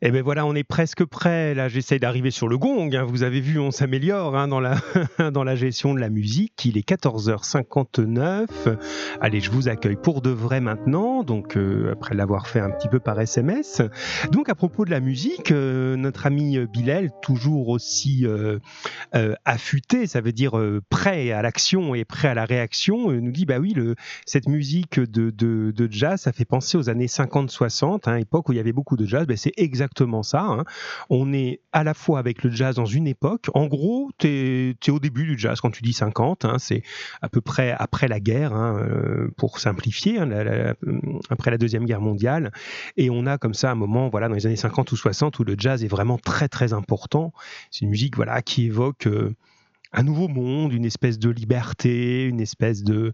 Eh bien voilà, on est presque prêt. Là, j'essaie d'arriver sur le gong. Hein. Vous avez vu, on s'améliore hein, dans, la dans la gestion de la musique. Il est 14h59. Allez, je vous accueille pour de vrai maintenant, donc euh, après l'avoir fait un petit peu par SMS. Donc à propos de la musique, euh, notre ami Bilal, toujours aussi euh, affûté, ça veut dire prêt à l'action et prêt à la réaction, nous dit, bah oui, le, cette musique de, de, de, jazz, ça fait penser aux années 50-60, hein, époque où il y avait beaucoup de jazz. Ben, c'est exactement ça. Hein. On est à la fois avec le jazz dans une époque. En gros, tu es, au début du jazz quand tu dis 50. Hein, c'est à peu près après la guerre, hein, euh, pour simplifier, après la Deuxième Guerre mondiale. Et on a comme ça un moment, voilà, dans les années 50 ou 60, où le jazz est vraiment très très important. C'est une musique voilà, qui évoque... Euh, un nouveau monde, une espèce de liberté, une espèce de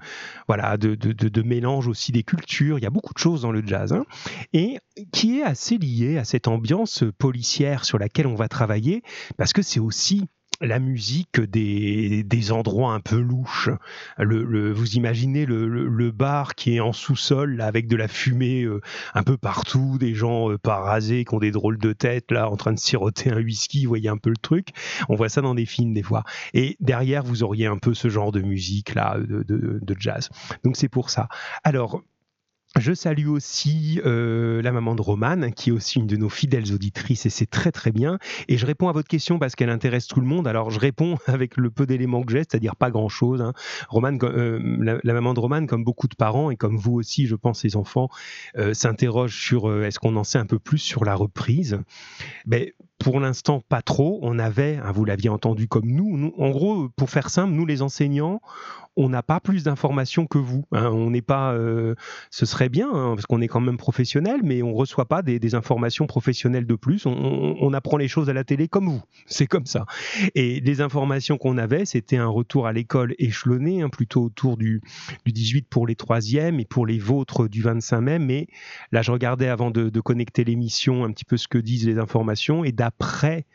voilà de, de, de, mélange aussi des cultures. Il y a beaucoup de choses dans le jazz hein, et qui est assez lié à cette ambiance policière sur laquelle on va travailler parce que c'est aussi la musique des, des, endroits un peu louches. Le, vous imaginez le, bar qui est en sous-sol avec de la fumée euh, un peu partout, des gens euh, pas rasés qui ont des drôles de tête là en train de siroter un whisky, vous voyez un peu le truc. On voit ça dans des films des fois. Et derrière vous auriez un peu ce genre de musique là de, de, de jazz. Donc c'est pour ça. Alors je salue aussi euh, la maman de Romane, qui est aussi une de nos fidèles auditrices, et c'est très très bien. Et je réponds à votre question parce qu'elle intéresse tout le monde. Alors je réponds avec le peu d'éléments que j'ai, c'est-à-dire pas grand-chose. Hein. Euh, la, maman de Romane, comme beaucoup de parents, et comme vous aussi, je pense, les enfants, euh, s'interrogent sur euh, est-ce qu'on en sait un peu plus sur la reprise? Ben, pour l'instant, pas trop. On avait, hein, vous l'aviez entendu comme nous, en gros, pour faire simple, nous les enseignants, on n'a pas plus d'informations que vous. Hein. On n'est pas, euh, ce serait bien hein, parce qu'on est quand même professionnel, mais on reçoit pas des, informations professionnelles de plus. On, apprend les choses à la télé comme vous. C'est comme ça. Et les informations qu'on avait, c'était un retour à l'école échelonné, hein, plutôt autour du, du 18 pour les troisièmes et pour les vôtres du 25 mai. Mais là, je regardais avant de connecter l'émission un petit peu ce que disent les informations et d'après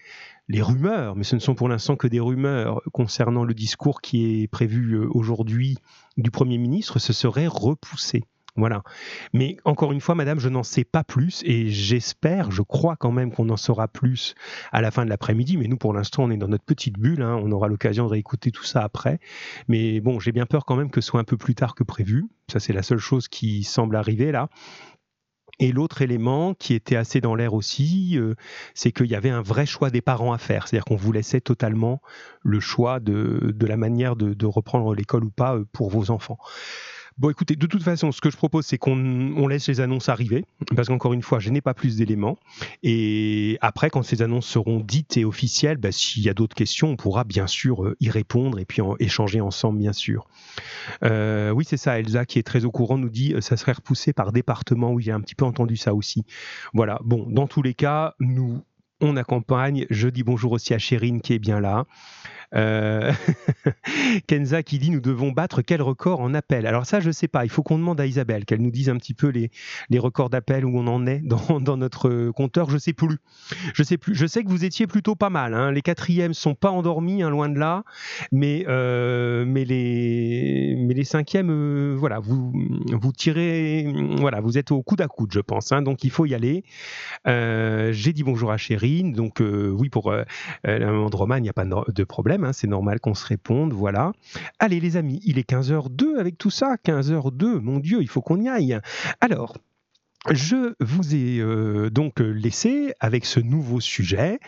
les rumeurs, mais ce ne sont pour l'instant que des rumeurs concernant le discours qui est prévu euh, aujourd'hui du Premier ministre, ce serait repoussé. Voilà. Mais encore une fois, madame, je n'en sais pas plus et j'espère, je crois quand même qu'on en saura plus à la fin de l'après-midi. Mais nous, pour l'instant, on est dans notre petite bulle. Hein. On aura l'occasion de réécouter tout ça après. Mais bon, j'ai bien peur quand même que ce soit un peu plus tard que prévu. Ça, c'est la seule chose qui semble arriver là. Et l'autre élément qui était assez dans l'air aussi, euh, c'est qu'il y avait un vrai choix des parents à faire. C'est-à-dire qu'on vous laissait totalement le choix de, de la manière de, de reprendre l'école ou pas euh, pour vos enfants. Bon, écoutez, de toute façon, ce que je propose, c'est qu'on laisse les annonces arriver, parce qu'encore une fois, je n'ai pas plus d'éléments. Et après, quand ces annonces seront dites et officielles, bah, s'il y a d'autres questions, on pourra bien sûr euh, y répondre et puis en, échanger ensemble, bien sûr. Euh, oui, c'est ça, Elsa, qui est très au courant, nous dit euh, ça serait repoussé par département. Oui, j'ai un petit peu entendu ça aussi. Voilà, bon, dans tous les cas, nous, on accompagne. Je dis bonjour aussi à Chérine qui est bien là. Euh, Kenza qui dit nous devons battre quel record en appel? Alors ça, je sais pas. Il faut qu'on demande à Isabelle qu'elle nous dise un petit peu les, les records d'appel où on en est dans, dans, notre compteur. Je sais plus. Je sais plus. Je sais que vous étiez plutôt pas mal. Hein. Les quatrièmes sont pas endormis, hein, loin de là. Mais euh, mais les mais les cinquièmes, euh, voilà, vous vous tirez, voilà, vous êtes au coude à coude, je pense. Hein. donc il faut y aller. J'ai dit bonjour à Chérine. Donc oui, pour la maman de Roman, il n'y a pas de problème. Hein, c'est normal qu'on se réponde, voilà. Allez les amis, il est 15h02 avec tout ça, 15h02, mon Dieu, il faut qu'on y aille. Alors, je vous ai euh, donc laissé avec ce nouveau sujet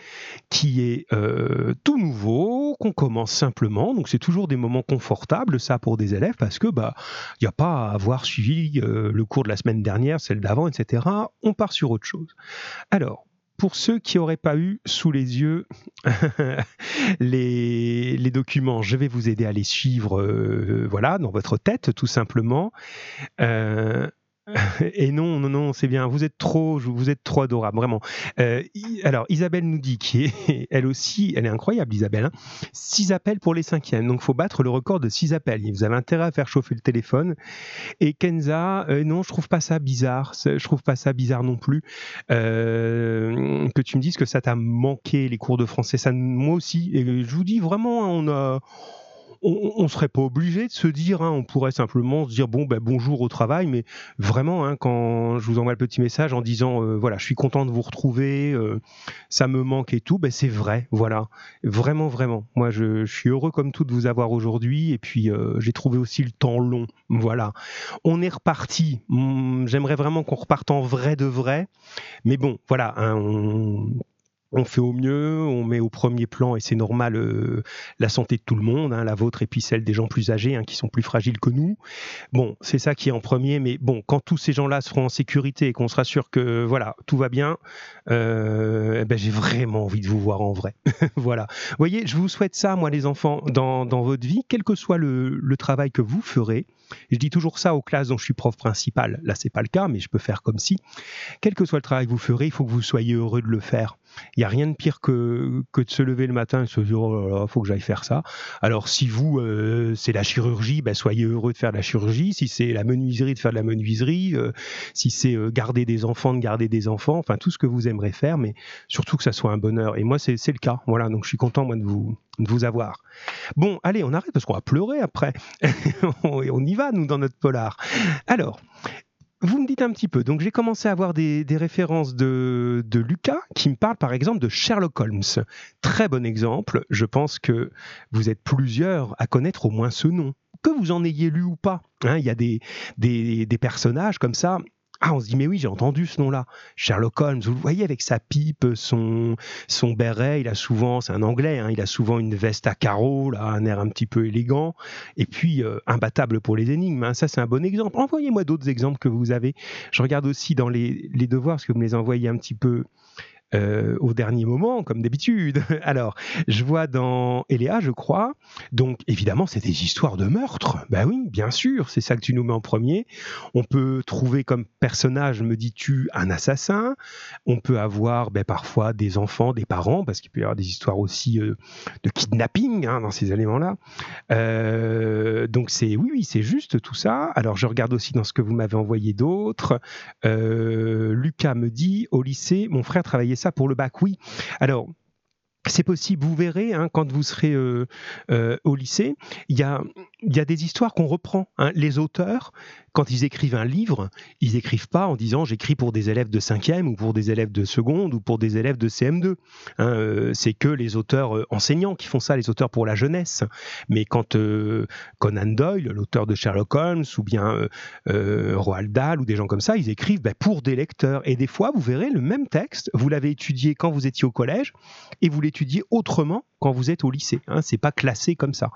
qui est euh, tout nouveau, qu'on commence simplement. Donc c'est toujours des moments confortables, ça pour des élèves, parce que bah il n'y a pas à avoir suivi euh, le cours de la semaine dernière, celle d'avant, etc. On part sur autre chose. Alors pour ceux qui n'auraient pas eu sous les yeux les, documents, je vais vous aider à les suivre, euh, voilà, dans votre tête, tout simplement. Euh, et non, non, non, c'est bien. Vous êtes trop, vous êtes trop adorable, vraiment. Euh, alors, Isabelle nous dit qu'elle elle aussi, elle est incroyable, Isabelle. Hein 6 appels pour les cinquièmes. Donc, faut battre le record de 6 appels. Vous avez intérêt à faire chauffer le téléphone. Et Kenza, euh, non, je trouve pas ça bizarre. Je trouve pas ça bizarre non plus. Euh, que tu me dises que ça t'a manqué les cours de français. Ça, moi aussi. Et je vous dis vraiment, on a on, ne serait pas obligé de se dire, hein, on pourrait simplement se dire bon ben bonjour au travail, mais vraiment hein, quand je vous envoie le petit message en disant euh, voilà je suis content de vous retrouver, euh, ça me manque et tout, ben c'est vrai, voilà, vraiment vraiment. Moi je, suis heureux comme tout de vous avoir aujourd'hui et puis euh, j'ai trouvé aussi le temps long, voilà. On est reparti. Hum, j'aimerais vraiment qu'on reparte en vrai de vrai, mais bon voilà, hein, on, on fait au mieux, on met au premier plan, et c'est normal, euh, la santé de tout le monde, hein, la vôtre et puis celle des gens plus âgés, hein, qui sont plus fragiles que nous. Bon, c'est ça qui est en premier, mais bon, quand tous ces gens-là seront en sécurité et qu'on sera sûr que voilà, tout va bien, euh, eh ben, j'ai vraiment envie de vous voir en vrai. voilà. Vous voyez, je vous souhaite ça, moi, les enfants, dans, votre vie, quel que soit le, le travail que vous ferez. Je dis toujours ça aux classes dont je suis prof principal. Là, c'est pas le cas, mais je peux faire comme si. Quel que soit le travail que vous ferez, il faut que vous soyez heureux de le faire. Il n'y a rien de pire que, que de se lever le matin et se dire oh là là, faut que j'aille faire ça. Alors si vous euh, c'est la chirurgie, ben, soyez heureux de faire la chirurgie. Si c'est la menuiserie, de faire de la menuiserie. Euh, si c'est euh, garder des enfants, de garder des enfants. Enfin tout ce que vous aimerez faire, mais surtout que ça soit un bonheur. Et moi c'est le cas. Voilà, donc je suis content moi de vous de vous avoir. Bon, allez, on arrête parce qu'on va pleurer après. on y va nous dans notre polar. Alors, vous me dites un petit peu. Donc, j'ai commencé à avoir des, références de, Lucas qui me parle par exemple de Sherlock Holmes. Très bon exemple. Je pense que vous êtes plusieurs à connaître au moins ce nom. Que vous en ayez lu ou pas. Hein, il y a des, des personnages comme ça ah, on se dit, mais oui, j'ai entendu ce nom-là. Sherlock Holmes, vous le voyez avec sa pipe, son, son béret, il a souvent, c'est un anglais, hein, il a souvent une veste à carreaux, là, un air un petit peu élégant, et puis euh, imbattable pour les énigmes. Hein. Ça, c'est un bon exemple. Envoyez-moi d'autres exemples que vous avez. Je regarde aussi dans les, les devoirs, parce que vous me les envoyez un petit peu euh, au dernier moment, comme d'habitude. Alors, je vois dans Eléa, je crois, donc évidemment, c'est des histoires de meurtre. Ben oui, bien sûr, c'est ça que tu nous mets en premier. On peut trouver comme personnage, me dis-tu, un assassin. On peut avoir ben, parfois des enfants, des parents, parce qu'il peut y avoir des histoires aussi euh, de kidnapping hein, dans ces éléments-là. Euh, donc, c'est oui, oui, c'est juste tout ça. Alors, je regarde aussi dans ce que vous m'avez envoyé d'autres. Lucas me dit, au lycée, mon frère travaillait pour le bac, oui. Alors, c'est possible, vous verrez, hein, quand vous serez euh, euh, au lycée, il y a, y a, des histoires qu'on reprend. Hein. Les auteurs, quand ils écrivent un livre, ils écrivent pas en disant j'écris pour des élèves de 5e ou pour des élèves de seconde ou pour des élèves de CM2. Hein, euh, c'est que les auteurs euh, enseignants qui font ça, les auteurs pour la jeunesse. Mais quand euh, Conan Doyle, l'auteur de Sherlock Holmes, ou bien Roald Dahl ou des gens comme ça, ils écrivent ben, pour des lecteurs. Et des fois, vous verrez le même texte, vous l'avez étudié quand vous étiez au collège et vous l'étudiez autrement quand vous êtes au lycée. Hein, c'est pas classé comme ça.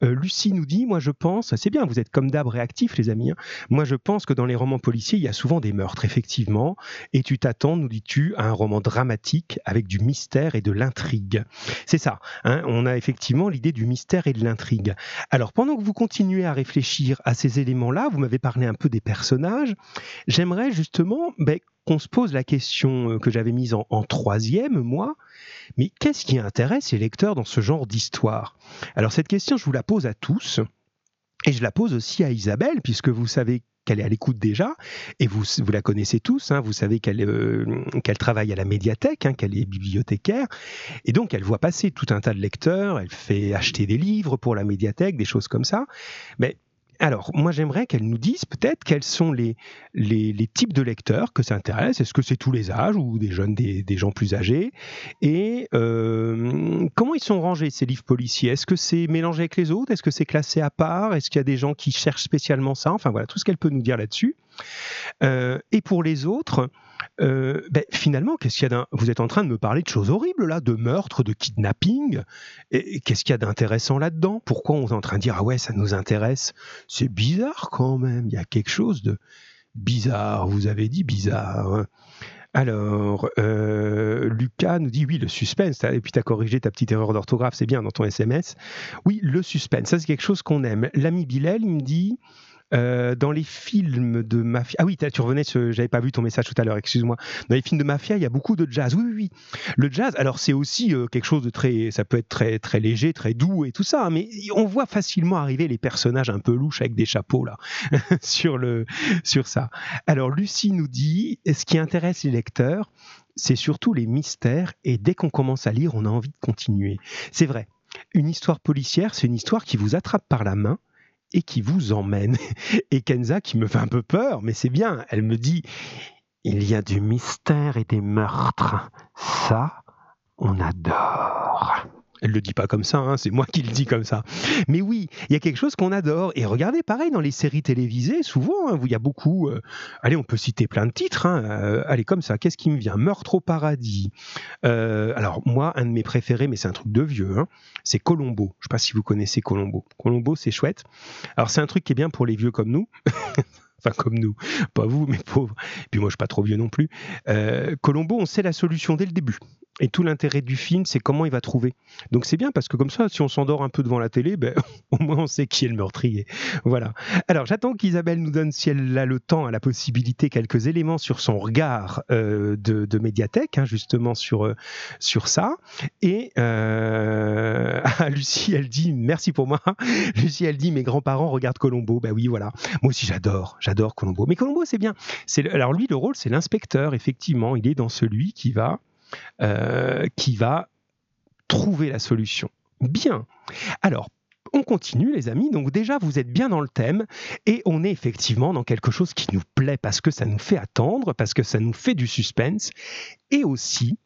Lucie nous dit, moi je pense, c'est bien, vous êtes comme d'hab réactifs les amis. Hein. Moi je pense que dans les romans policiers, il y a souvent des meurtres, effectivement. Et tu t'attends, nous dis-tu, à un roman dramatique avec du mystère et de l'intrigue. C'est ça. Hein, on a effectivement l'idée du mystère et de l'intrigue. Alors pendant que vous continuez à réfléchir à ces éléments-là, vous m'avez parlé un peu des personnages. J'aimerais justement ben, qu'on se pose la question euh, que j'avais mise en, troisième, moi, mais qu'est-ce qui intéresse les lecteurs dans ce genre d'histoire? Alors cette question, je vous la pose à tous, et je la pose aussi à Isabelle, puisque vous savez qu'elle est à l'écoute déjà, et vous, vous la connaissez tous, hein, vous savez qu'elle euh, travaille à la médiathèque, hein, qu'elle est bibliothécaire, et donc elle voit passer tout un tas de lecteurs, elle fait acheter des livres pour la médiathèque, des choses comme ça. Mais alors, moi, j'aimerais qu'elle nous dise peut-être quels sont les, types de lecteurs que ça intéresse. Est-ce que c'est tous les âges ou des jeunes, des, gens plus âgés? Et euh, comment ils sont rangés, ces livres policiers? Est-ce que c'est mélangé avec les autres? Est-ce que c'est classé à part? Est-ce qu'il y a des gens qui cherchent spécialement ça? Enfin, voilà, tout ce qu'elle peut nous dire là-dessus. Euh, et pour les autres, euh, ben, finalement, qu'est-ce qu'il y a Vous êtes en train de me parler de choses horribles là, de meurtres, de kidnapping. Et, qu'est-ce qu'il y a d'intéressant là-dedans? Pourquoi on est en train de dire ah ouais, ça nous intéresse? C'est bizarre quand même. Il y a quelque chose de bizarre. Vous avez dit bizarre. Hein. Alors, euh, Lucas nous dit oui, le suspense. Et puis tu as corrigé ta petite erreur d'orthographe, c'est bien dans ton SMS. Oui, le suspense, ça c'est quelque chose qu'on aime. L'ami Bilal, il me dit euh, dans les films de mafia, ah oui, tu revenais, j'avais pas vu ton message tout à l'heure, excuse-moi. Dans les films de mafia, il y a beaucoup de jazz. Oui, oui, oui. Le jazz, alors c'est aussi euh, quelque chose de très, ça peut être très, très léger, très doux et tout ça, hein, mais on voit facilement arriver les personnages un peu louches avec des chapeaux là sur le, sur ça. Alors Lucie nous dit, ce qui intéresse les lecteurs, c'est surtout les mystères et dès qu'on commence à lire, on a envie de continuer. C'est vrai. une histoire policière, c'est une histoire qui vous attrape par la main et qui vous emmène. Et Kenza, qui me fait un peu peur, mais c'est bien, elle me dit, il y a du mystère et des meurtres. Ça, on adore. Elle le dit pas comme ça, hein, c'est moi qui le dis comme ça. Mais oui, il y a quelque chose qu'on adore. Et regardez, pareil, dans les séries télévisées, souvent, hein, il y a beaucoup. Euh, allez, on peut citer plein de titres. Hein, euh, allez, comme ça, qu'est-ce qui me vient? Meurtre au paradis. Euh, alors, moi, un de mes préférés, mais c'est un truc de vieux, c'est Colombo. Je sais pas si vous connaissez Colombo. Colombo, c'est chouette. Alors, c'est un truc qui est bien pour les vieux comme nous. enfin comme nous, pas vous, mais pauvres. Et puis moi, je suis pas trop vieux non plus. Colombo, on sait la solution dès le début. Et tout l'intérêt du film, c'est comment il va trouver. Donc c'est bien parce que comme ça, si on s'endort un peu devant la télé, ben, au moins on sait qui est le meurtrier. Voilà. Alors j'attends qu'Isabelle nous donne, si elle a le temps, a la possibilité, quelques éléments sur son regard euh, de, médiathèque, hein, justement sur, euh, sur ça. Et euh, Lucie, elle dit, merci pour moi. Lucie, elle dit, mes grands-parents regardent Colombo. Ben oui, voilà. Moi aussi j'adore, j'adore Colombo. Mais Colombo, c'est bien. Alors lui, le rôle, c'est l'inspecteur, effectivement. Il est dans celui qui va euh, qui va trouver la solution. Bien. Alors, on continue les amis, donc déjà vous êtes bien dans le thème et on est effectivement dans quelque chose qui nous plaît parce que ça nous fait attendre, parce que ça nous fait du suspense et aussi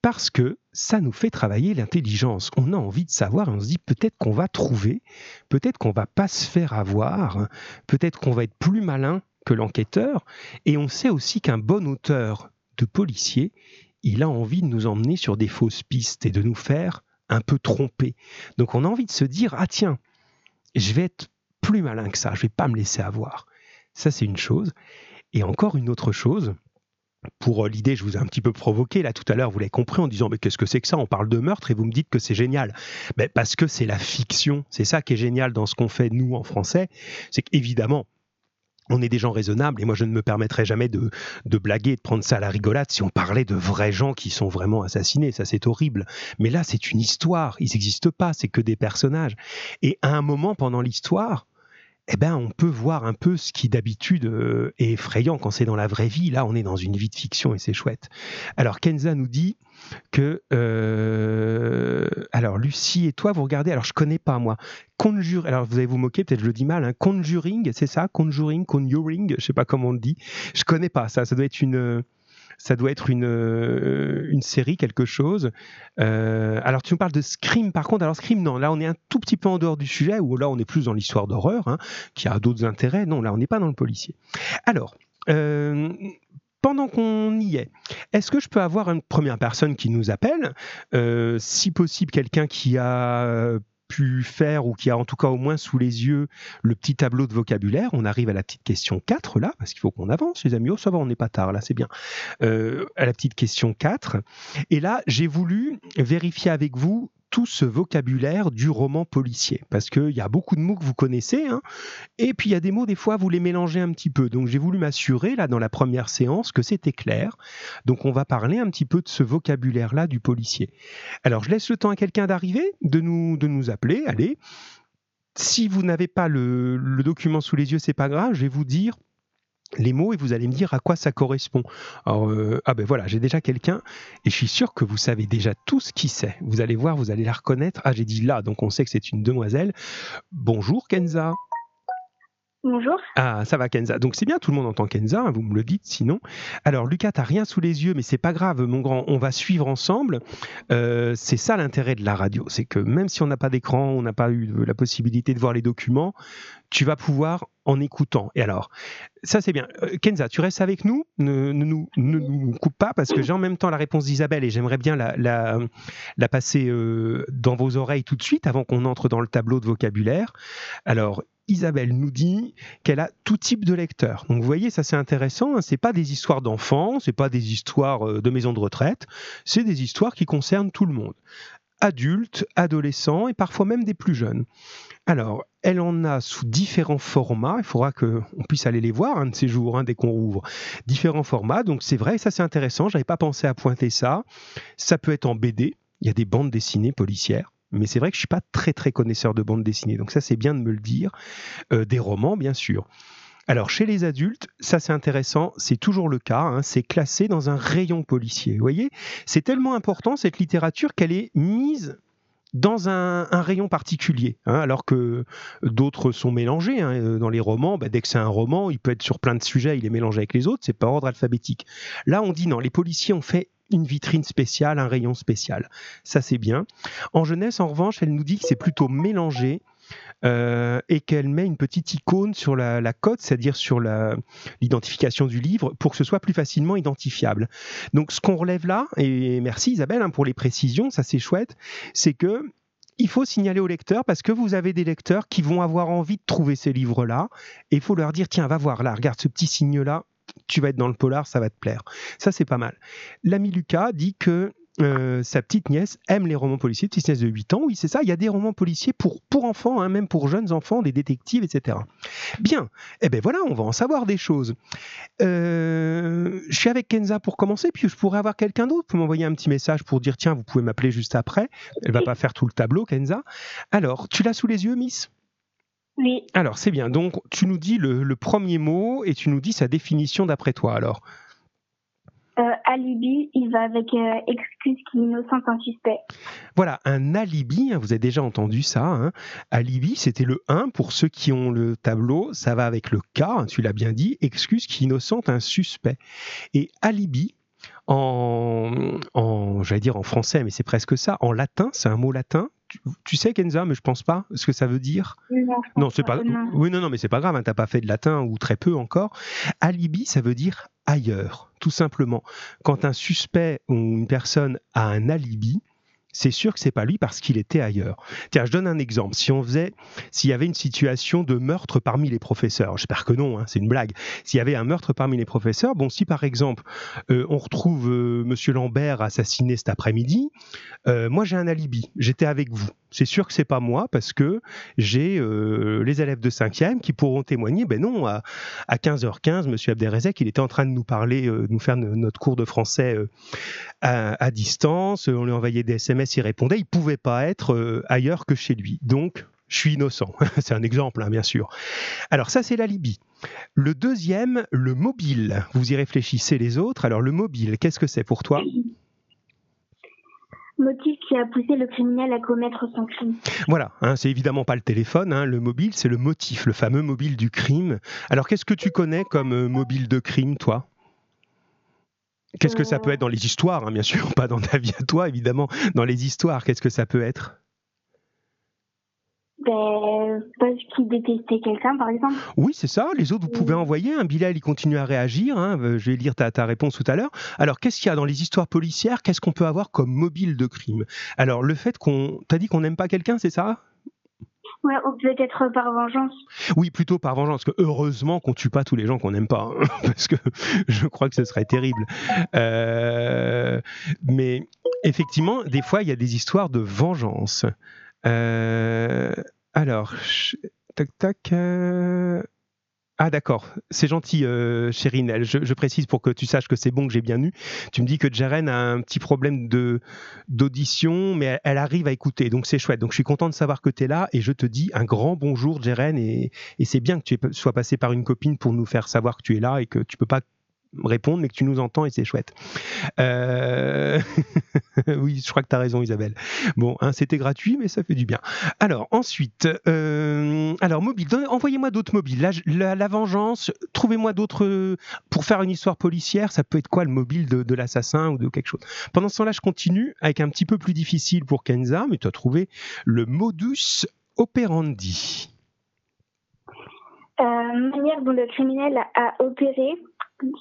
parce que ça nous fait travailler l'intelligence. On a envie de savoir et on se dit peut-être qu'on va trouver, peut-être qu'on va pas se faire avoir, peut-être qu'on va être plus malin que l'enquêteur et on sait aussi qu'un bon auteur de policier, il a envie de nous emmener sur des fausses pistes et de nous faire un peu tromper. Donc on a envie de se dire, ah tiens, je vais être plus malin que ça, je vais pas me laisser avoir. Ça c'est une chose. Et encore une autre chose, pour euh, l'idée, je vous ai un petit peu provoqué là tout à l'heure, vous l'avez compris en disant mais qu'est-ce que c'est que ça? On parle de meurtre et vous me dites que c'est génial. Mais parce que c'est la fiction, c'est ça qui est génial dans ce qu'on fait nous en français, c'est qu'évidemment on est des gens raisonnables et moi je ne me permettrai jamais de, de blaguer, de prendre ça à la rigolade si on parlait de vrais gens qui sont vraiment assassinés, ça c'est horrible. Mais là c'est une histoire, ils n'existent pas, c'est que des personnages. Et à un moment pendant l'histoire, eh ben, on peut voir un peu ce qui d'habitude euh, est effrayant quand c'est dans la vraie vie. Là, on est dans une vie de fiction et c'est chouette. Alors, Kenza nous dit que. Euh, alors, Lucie et toi, vous regardez. Alors, je connais pas, moi. Conjure. Alors, vous allez vous moquer, peut-être je le dis mal. Hein, conjuring, c'est ça? Conjuring, conjuring, je sais pas comment on le dit. Je connais pas ça. Ça doit être une ça doit être une, euh, une série, quelque chose. Euh, alors, tu me parles de Scream, par contre. Alors, Scream, non, là, on est un tout petit peu en dehors du sujet, ou là, on est plus dans l'histoire d'horreur, hein, qui a d'autres intérêts. Non, là, on n'est pas dans le policier. Alors, euh, pendant qu'on y est, est-ce que je peux avoir une première personne qui nous appelle Si possible, quelqu'un qui a pu faire ou qui a en tout cas au moins sous les yeux le petit tableau de vocabulaire. On arrive à la petite question 4 là, parce qu'il faut qu'on avance les amis. Oh ça va, on n'est pas tard là, c'est bien. Euh, à la petite question 4. Et là, j'ai voulu vérifier avec vous tout ce vocabulaire du roman policier. Parce qu'il y a beaucoup de mots que vous connaissez, hein, et puis il y a des mots, des fois, vous les mélangez un petit peu. Donc j'ai voulu m'assurer, là, dans la première séance, que c'était clair. Donc on va parler un petit peu de ce vocabulaire-là du policier. Alors je laisse le temps à quelqu'un d'arriver, de nous, de nous appeler, allez. Si vous n'avez pas le, le document sous les yeux, c'est pas grave, je vais vous dire les mots et vous allez me dire à quoi ça correspond. Alors, euh, ah ben voilà, j'ai déjà quelqu'un et je suis sûr que vous savez déjà tout ce qui c'est. Vous allez voir, vous allez la reconnaître. Ah, j'ai dit là, donc on sait que c'est une demoiselle. Bonjour Kenza. Bonjour. Ah, ça va Kenza. Donc c'est bien, tout le monde entend Kenza, hein, vous me le dites sinon. Alors Lucas, t'as rien sous les yeux, mais c'est pas grave, mon grand, on va suivre ensemble. Euh, c'est ça l'intérêt de la radio, c'est que même si on n'a pas d'écran, on n'a pas eu la possibilité de voir les documents, tu vas pouvoir en écoutant. Et alors, ça c'est bien. Euh, Kenza, tu restes avec nous, ne, nous, nous coupe pas, parce que j'ai en même temps la réponse d'Isabelle et j'aimerais bien la, la, passer euh, dans vos oreilles tout de suite avant qu'on entre dans le tableau de vocabulaire. Alors, Isabelle nous dit qu'elle a tout type de lecteurs. Donc vous voyez, ça c'est intéressant. Hein. C'est pas des histoires d'enfants, c'est pas des histoires euh, de maisons de retraite, c'est des histoires qui concernent tout le monde, adultes, adolescents et parfois même des plus jeunes. Alors, elle en a sous différents formats. Il faudra qu'on puisse aller les voir un de ces jours, hein, dès qu'on rouvre. Différents formats. Donc, c'est vrai, ça c'est intéressant. J'avais pas pensé à pointer ça. Ça peut être en BD. Il y a des bandes dessinées policières mais c'est vrai que je suis pas très très connaisseur de bande dessinée, donc ça c'est bien de me le dire. Euh, des romans, bien sûr. Alors chez les adultes, ça c'est intéressant, c'est toujours le cas, hein, c'est classé dans un rayon policier. Vous voyez, c'est tellement important cette littérature qu'elle est mise dans un, rayon particulier, hein, alors que d'autres sont mélangés. Hein, dans les romans, bah, dès que c'est un roman, il peut être sur plein de sujets, il est mélangé avec les autres, c'est pas ordre alphabétique. Là, on dit non, les policiers ont fait une vitrine spéciale, un rayon spécial. Ça, c'est bien. En jeunesse, en revanche, elle nous dit que c'est plutôt mélangé euh, et qu'elle met une petite icône sur la, la cote, c'est-à-dire sur l'identification du livre, pour que ce soit plus facilement identifiable. Donc ce qu'on relève là, et merci Isabelle hein, pour les précisions, ça c'est chouette, c'est que il faut signaler aux lecteurs parce que vous avez des lecteurs qui vont avoir envie de trouver ces livres-là et il faut leur dire tiens va voir là regarde ce petit signe là tu vas être dans le polar ça va te plaire ça c'est pas mal l'ami Lucas dit que euh, sa petite nièce aime les romans policiers, petite nièce de 8 ans, oui c'est ça, il y a des romans policiers pour, pour enfants, hein, même pour jeunes enfants, des détectives, etc. Bien, eh bien voilà, on va en savoir des choses. Euh, je suis avec Kenza pour commencer, puis je pourrais avoir quelqu'un d'autre pour m'envoyer un petit message pour dire tiens, vous pouvez m'appeler juste après. Elle va pas faire tout le tableau, Kenza. Alors, tu l'as sous les yeux, Miss? Oui. Alors, c'est bien. Donc, tu nous dis le, le premier mot et tu nous dis sa définition d'après toi, alors. Euh, alibi, il va avec euh, excuse qui innocente un suspect. Voilà, un alibi, hein, vous avez déjà entendu ça. Hein. Alibi, c'était le 1 pour ceux qui ont le tableau, ça va avec le K, hein, tu l'as bien dit, excuse qui innocente un suspect. Et alibi, en, en j'allais dire en français, mais c'est presque ça, en latin, c'est un mot latin, tu, sais Kenza, mais je pense pas ce que ça veut dire. Non, c'est pas. Oui, non, non, mais c'est pas grave. Hein, T'as pas fait de latin ou très peu encore. Alibi, ça veut dire ailleurs, tout simplement. Quand un suspect ou une personne a un alibi, c'est sûr que c'est pas lui parce qu'il était ailleurs. Tiens, je donne un exemple. Si on faisait, s'il y avait une situation de meurtre parmi les professeurs, j'espère que non, hein, c'est une blague. S'il y avait un meurtre parmi les professeurs, bon, si par exemple euh, on retrouve euh, Monsieur Lambert assassiné cet après-midi, euh, moi j'ai un alibi, j'étais avec vous c'est sûr que c'est pas moi parce que j'ai euh, les élèves de 5e qui pourront témoigner. Ben non, à, 15h15, Monsieur Abderrezek, il était en train de nous parler, euh, de nous faire notre cours de français euh, à, distance. On lui envoyait des SMS, il répondait. Il pouvait pas être ailleurs que chez lui. Donc, je suis innocent. c'est un exemple, hein, bien sûr. Alors ça, c'est la Libye. Le deuxième, le mobile. Vous y réfléchissez les autres. Alors le mobile, qu'est-ce que c'est pour toi? Motif qui a poussé le criminel à commettre son crime. Voilà, hein, c'est évidemment pas le téléphone, hein, le mobile, c'est le motif, le fameux mobile du crime. Alors qu'est-ce que tu connais comme euh, mobile de crime, toi? Qu'est-ce que ça peut être dans les histoires, hein, bien sûr, pas dans ta vie à toi, évidemment, dans les histoires, qu'est-ce que ça peut être? Ben, parce qu'il détestait quelqu'un, par exemple. Oui, c'est ça. Les autres, vous pouvez envoyer. Un Bilal, il continue à réagir. Hein. Euh, je vais lire ta, ta réponse tout à l'heure. Alors, qu'est-ce qu'il y a dans les histoires policières? Qu'est-ce qu'on peut avoir comme mobile de crime? Alors, le fait qu'on. T'as dit qu'on n'aime pas quelqu'un, c'est ça? Ouais, ou peut-être par vengeance. Oui, plutôt par vengeance. Parce que heureusement qu'on tue pas tous les gens qu'on n'aime pas, hein, parce que je crois que ce serait terrible. Euh, mais effectivement, des fois, il y a des histoires de vengeance. Euh, alors, tac tac. Euh, ah d'accord, c'est gentil, euh, Chérine. Je, précise pour que tu saches que c'est bon que j'ai bien eu. Tu me dis que Jaren a un petit problème de d'audition, mais elle, arrive à écouter, donc c'est chouette. Donc je suis content de savoir que tu es là et je te dis un grand bonjour, Jaren. Et, et c'est bien que tu sois passé par une copine pour nous faire savoir que tu es là et que tu peux pas répondre, mais que tu nous entends et c'est chouette. Euh, oui, je crois que tu as raison, Isabelle. Bon, hein, c'était gratuit, mais ça fait du bien. Alors, ensuite, euh, alors, mobile, envoyez-moi d'autres mobiles. La, vengeance, trouvez-moi d'autres. Pour faire une histoire policière, ça peut être quoi le mobile de, de l'assassin ou de quelque chose? Pendant ce temps-là, je continue avec un petit peu plus difficile pour Kenza, mais tu as trouvé le modus operandi. Euh, manière dont le criminel a opéré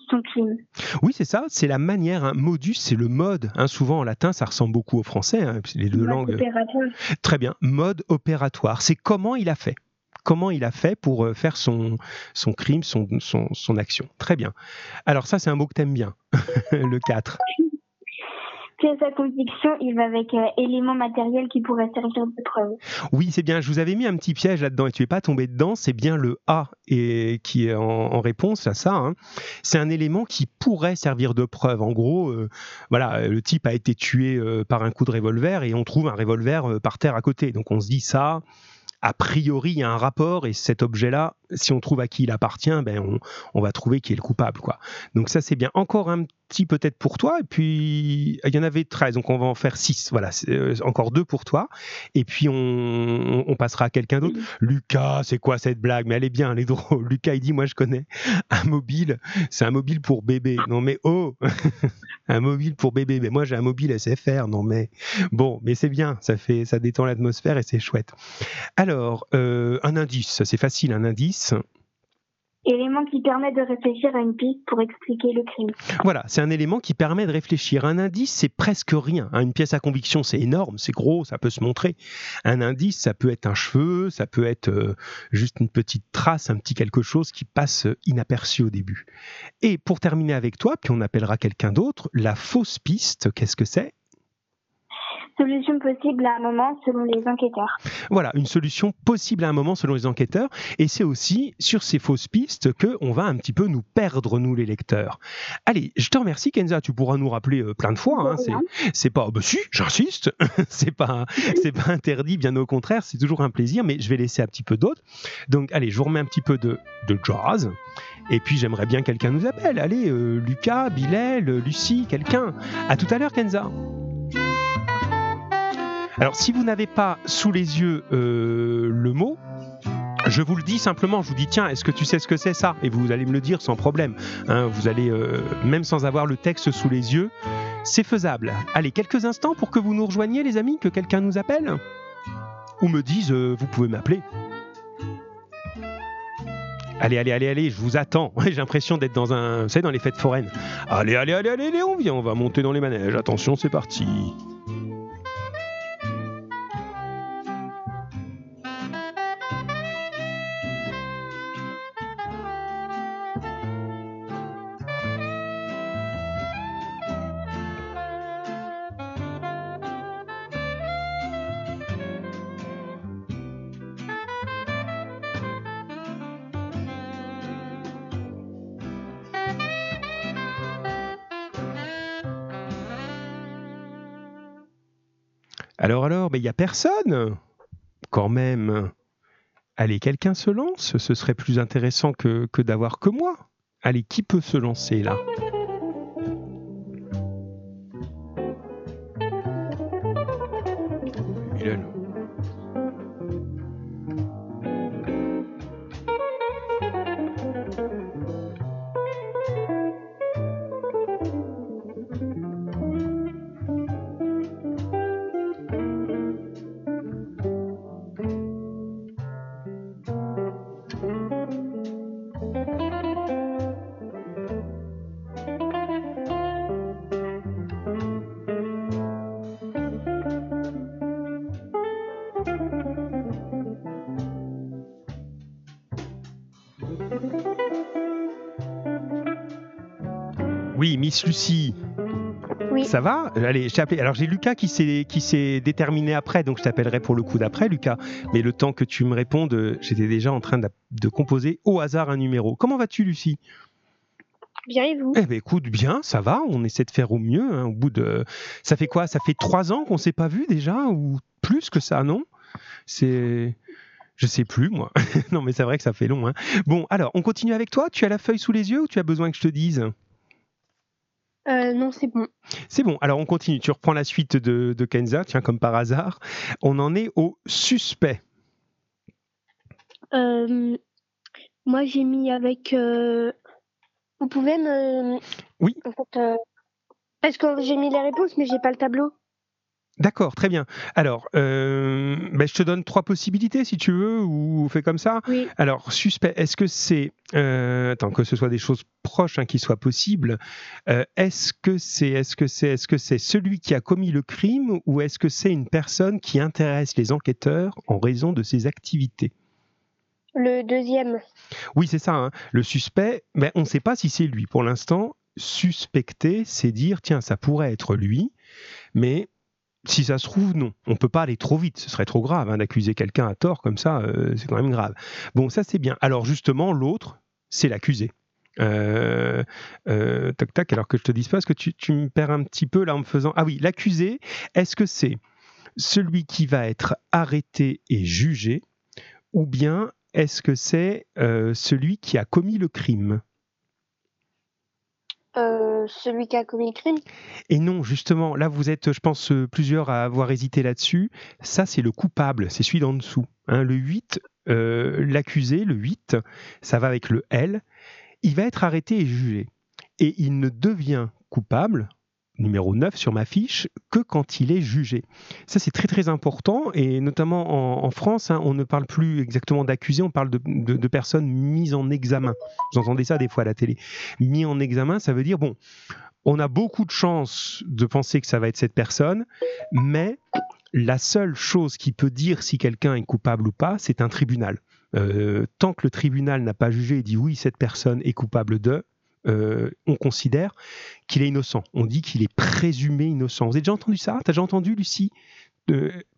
son crime. Oui, c'est ça, c'est la manière. un Modus, c'est le mode. Hein, souvent en latin, ça ressemble beaucoup au français, hein, les deux langues. Opératoire. Très bien, mode opératoire. C'est comment il a fait. Comment il a fait pour euh, faire son, son crime, son, son, son action. Très bien. Alors ça, c'est un mot que tu aimes bien, le 4 sa conviction, il va avec euh, éléments matériels qui pourraient servir de preuve. Oui, c'est bien. Je vous avais mis un petit piège là-dedans et tu n'es pas tombé dedans. C'est bien le A et, qui est en, réponse à ça. Hein. C'est un élément qui pourrait servir de preuve. En gros, euh, voilà, le type a été tué euh, par un coup de revolver et on trouve un revolver par terre à côté. Donc on se dit ça a priori, il y a un rapport et cet objet-là, si on trouve à qui il appartient, ben on, va trouver qui est le coupable. Quoi. Donc ça, c'est bien. Encore un petit peut-être pour toi, et puis il y en avait 13, donc on va en faire 6. Voilà, euh, encore deux pour toi, et puis on, on passera à quelqu'un d'autre. Lucas, c'est quoi cette blague? Mais elle est bien, elle est drôle. Lucas, il dit, moi je connais un mobile, c'est un mobile pour bébé. Non mais oh Un mobile pour bébé, mais moi j'ai un mobile SFR, non mais bon, mais c'est bien, ça fait, ça détend l'atmosphère et c'est chouette. Alors, euh, un indice, c'est facile, un indice élément qui permet de réfléchir à une piste pour expliquer le crime. Voilà, c'est un élément qui permet de réfléchir. Un indice, c'est presque rien. Hein. Une pièce à conviction, c'est énorme, c'est gros, ça peut se montrer. Un indice, ça peut être un cheveu, ça peut être euh, juste une petite trace, un petit quelque chose qui passe inaperçu au début. Et pour terminer avec toi, puis on appellera quelqu'un d'autre, la fausse piste, qu'est-ce que c'est? Solution possible à un moment selon les enquêteurs. Voilà, une solution possible à un moment selon les enquêteurs. Et c'est aussi sur ces fausses pistes que on va un petit peu nous perdre, nous les lecteurs. Allez, je te remercie Kenza, tu pourras nous rappeler euh, plein de fois. Hein, c'est pas, bah si, j'insiste, c'est pas, c'est pas interdit, bien au contraire, c'est toujours un plaisir, mais je vais laisser un petit peu d'autres. Donc allez, je vous remets un petit peu de, de jazz. Et puis j'aimerais bien quelqu'un nous appelle. Allez, euh, Lucas, Bilal, Lucie, quelqu'un. À tout à l'heure Kenza. Alors, si vous n'avez pas sous les yeux euh, le mot, je vous le dis simplement, je vous dis tiens, est-ce que tu sais ce que c'est ça? Et vous allez me le dire sans problème. Hein, vous allez, euh, même sans avoir le texte sous les yeux, c'est faisable. Allez, quelques instants pour que vous nous rejoigniez, les amis, que quelqu'un nous appelle Ou me dise, euh, vous pouvez m'appeler. Allez, allez, allez, allez, je vous attends. J'ai l'impression d'être dans un. Vous savez, dans les fêtes foraines. Allez, allez, allez, allez, on vient, on va monter dans les manèges. Attention, c'est parti. Alors, alors, mais il n'y a personne Quand même. Allez, quelqu'un se lance Ce serait plus intéressant que, que d'avoir que moi. Allez, qui peut se lancer là? Lucie. Oui. Ça va Allez, je appelé. Alors j'ai Lucas qui s'est qui s'est déterminé après, donc je t'appellerai pour le coup d'après, Lucas. Mais le temps que tu me répondes, j'étais déjà en train de, composer au hasard un numéro. Comment vas-tu, Lucie? Bien et vous? Eh ben écoute, bien, ça va. On essaie de faire au mieux. Hein, au bout de, ça fait quoi? Ça fait trois ans qu'on s'est pas vu déjà, ou plus que ça, non? C'est je sais plus, moi. non, mais c'est vrai que ça fait long. Hein. Bon, alors, on continue avec toi? Tu as la feuille sous les yeux ou tu as besoin que je te dise? Euh, non, c'est bon. C'est bon. Alors on continue. Tu reprends la suite de, de, Kenza, tiens, comme par hasard. On en est au suspect. Euh, moi, j'ai mis avec. Euh, vous pouvez me. Oui. parce que j'ai mis les réponses, mais j'ai pas le tableau. D'accord, très bien. Alors, euh, ben, je te donne trois possibilités si tu veux, ou fais comme ça. Oui. Alors, suspect, est-ce que c'est, euh, attends, que ce soit des choses proches hein, qui soient possibles, euh, est-ce que c'est, est-ce que c'est, est-ce que c'est celui qui a commis le crime, ou est-ce que c'est une personne qui intéresse les enquêteurs en raison de ses activités? Le deuxième. Oui, c'est ça. Hein. Le suspect, ben, on ne sait pas si c'est lui. Pour l'instant, suspecter, c'est dire, tiens, ça pourrait être lui, mais si ça se trouve, non. On peut pas aller trop vite. Ce serait trop grave hein, d'accuser quelqu'un à tort comme ça. Euh, c'est quand même grave. Bon, ça c'est bien. Alors justement, l'autre, c'est l'accusé. Euh, euh, tac tac. Alors que je te dise pas, parce que tu, me perds un petit peu là en me faisant. Ah oui, l'accusé. Est-ce que c'est celui qui va être arrêté et jugé, ou bien est-ce que c'est celui qui a commis le crime? Euh, celui qui a commis le crime. Et non, justement, là vous êtes, je pense, euh, plusieurs à avoir hésité là-dessus. Ça, c'est le coupable, c'est celui d'en dessous. Hein. le 8, euh, l'accusé, le 8, ça va avec le L, il va être arrêté et jugé. Et il ne devient coupable numéro 9 sur ma fiche que quand il est jugé. Ça, c'est très très important et notamment en, France, hein, on ne parle plus exactement d'accusé, on parle de, personnes mises en examen. Vous entendez ça des fois à la télé. Mis en examen, ça veut dire, bon, on a beaucoup de chances de penser que ça va être cette personne, mais la seule chose qui peut dire si quelqu'un est coupable ou pas, c'est un tribunal. Euh, tant que le tribunal n'a pas jugé et dit oui, cette personne est coupable de, euh, on considère qu'il est innocent. On dit qu'il est présumé innocent. Vous avez déjà entendu ça? T'as déjà entendu, Lucie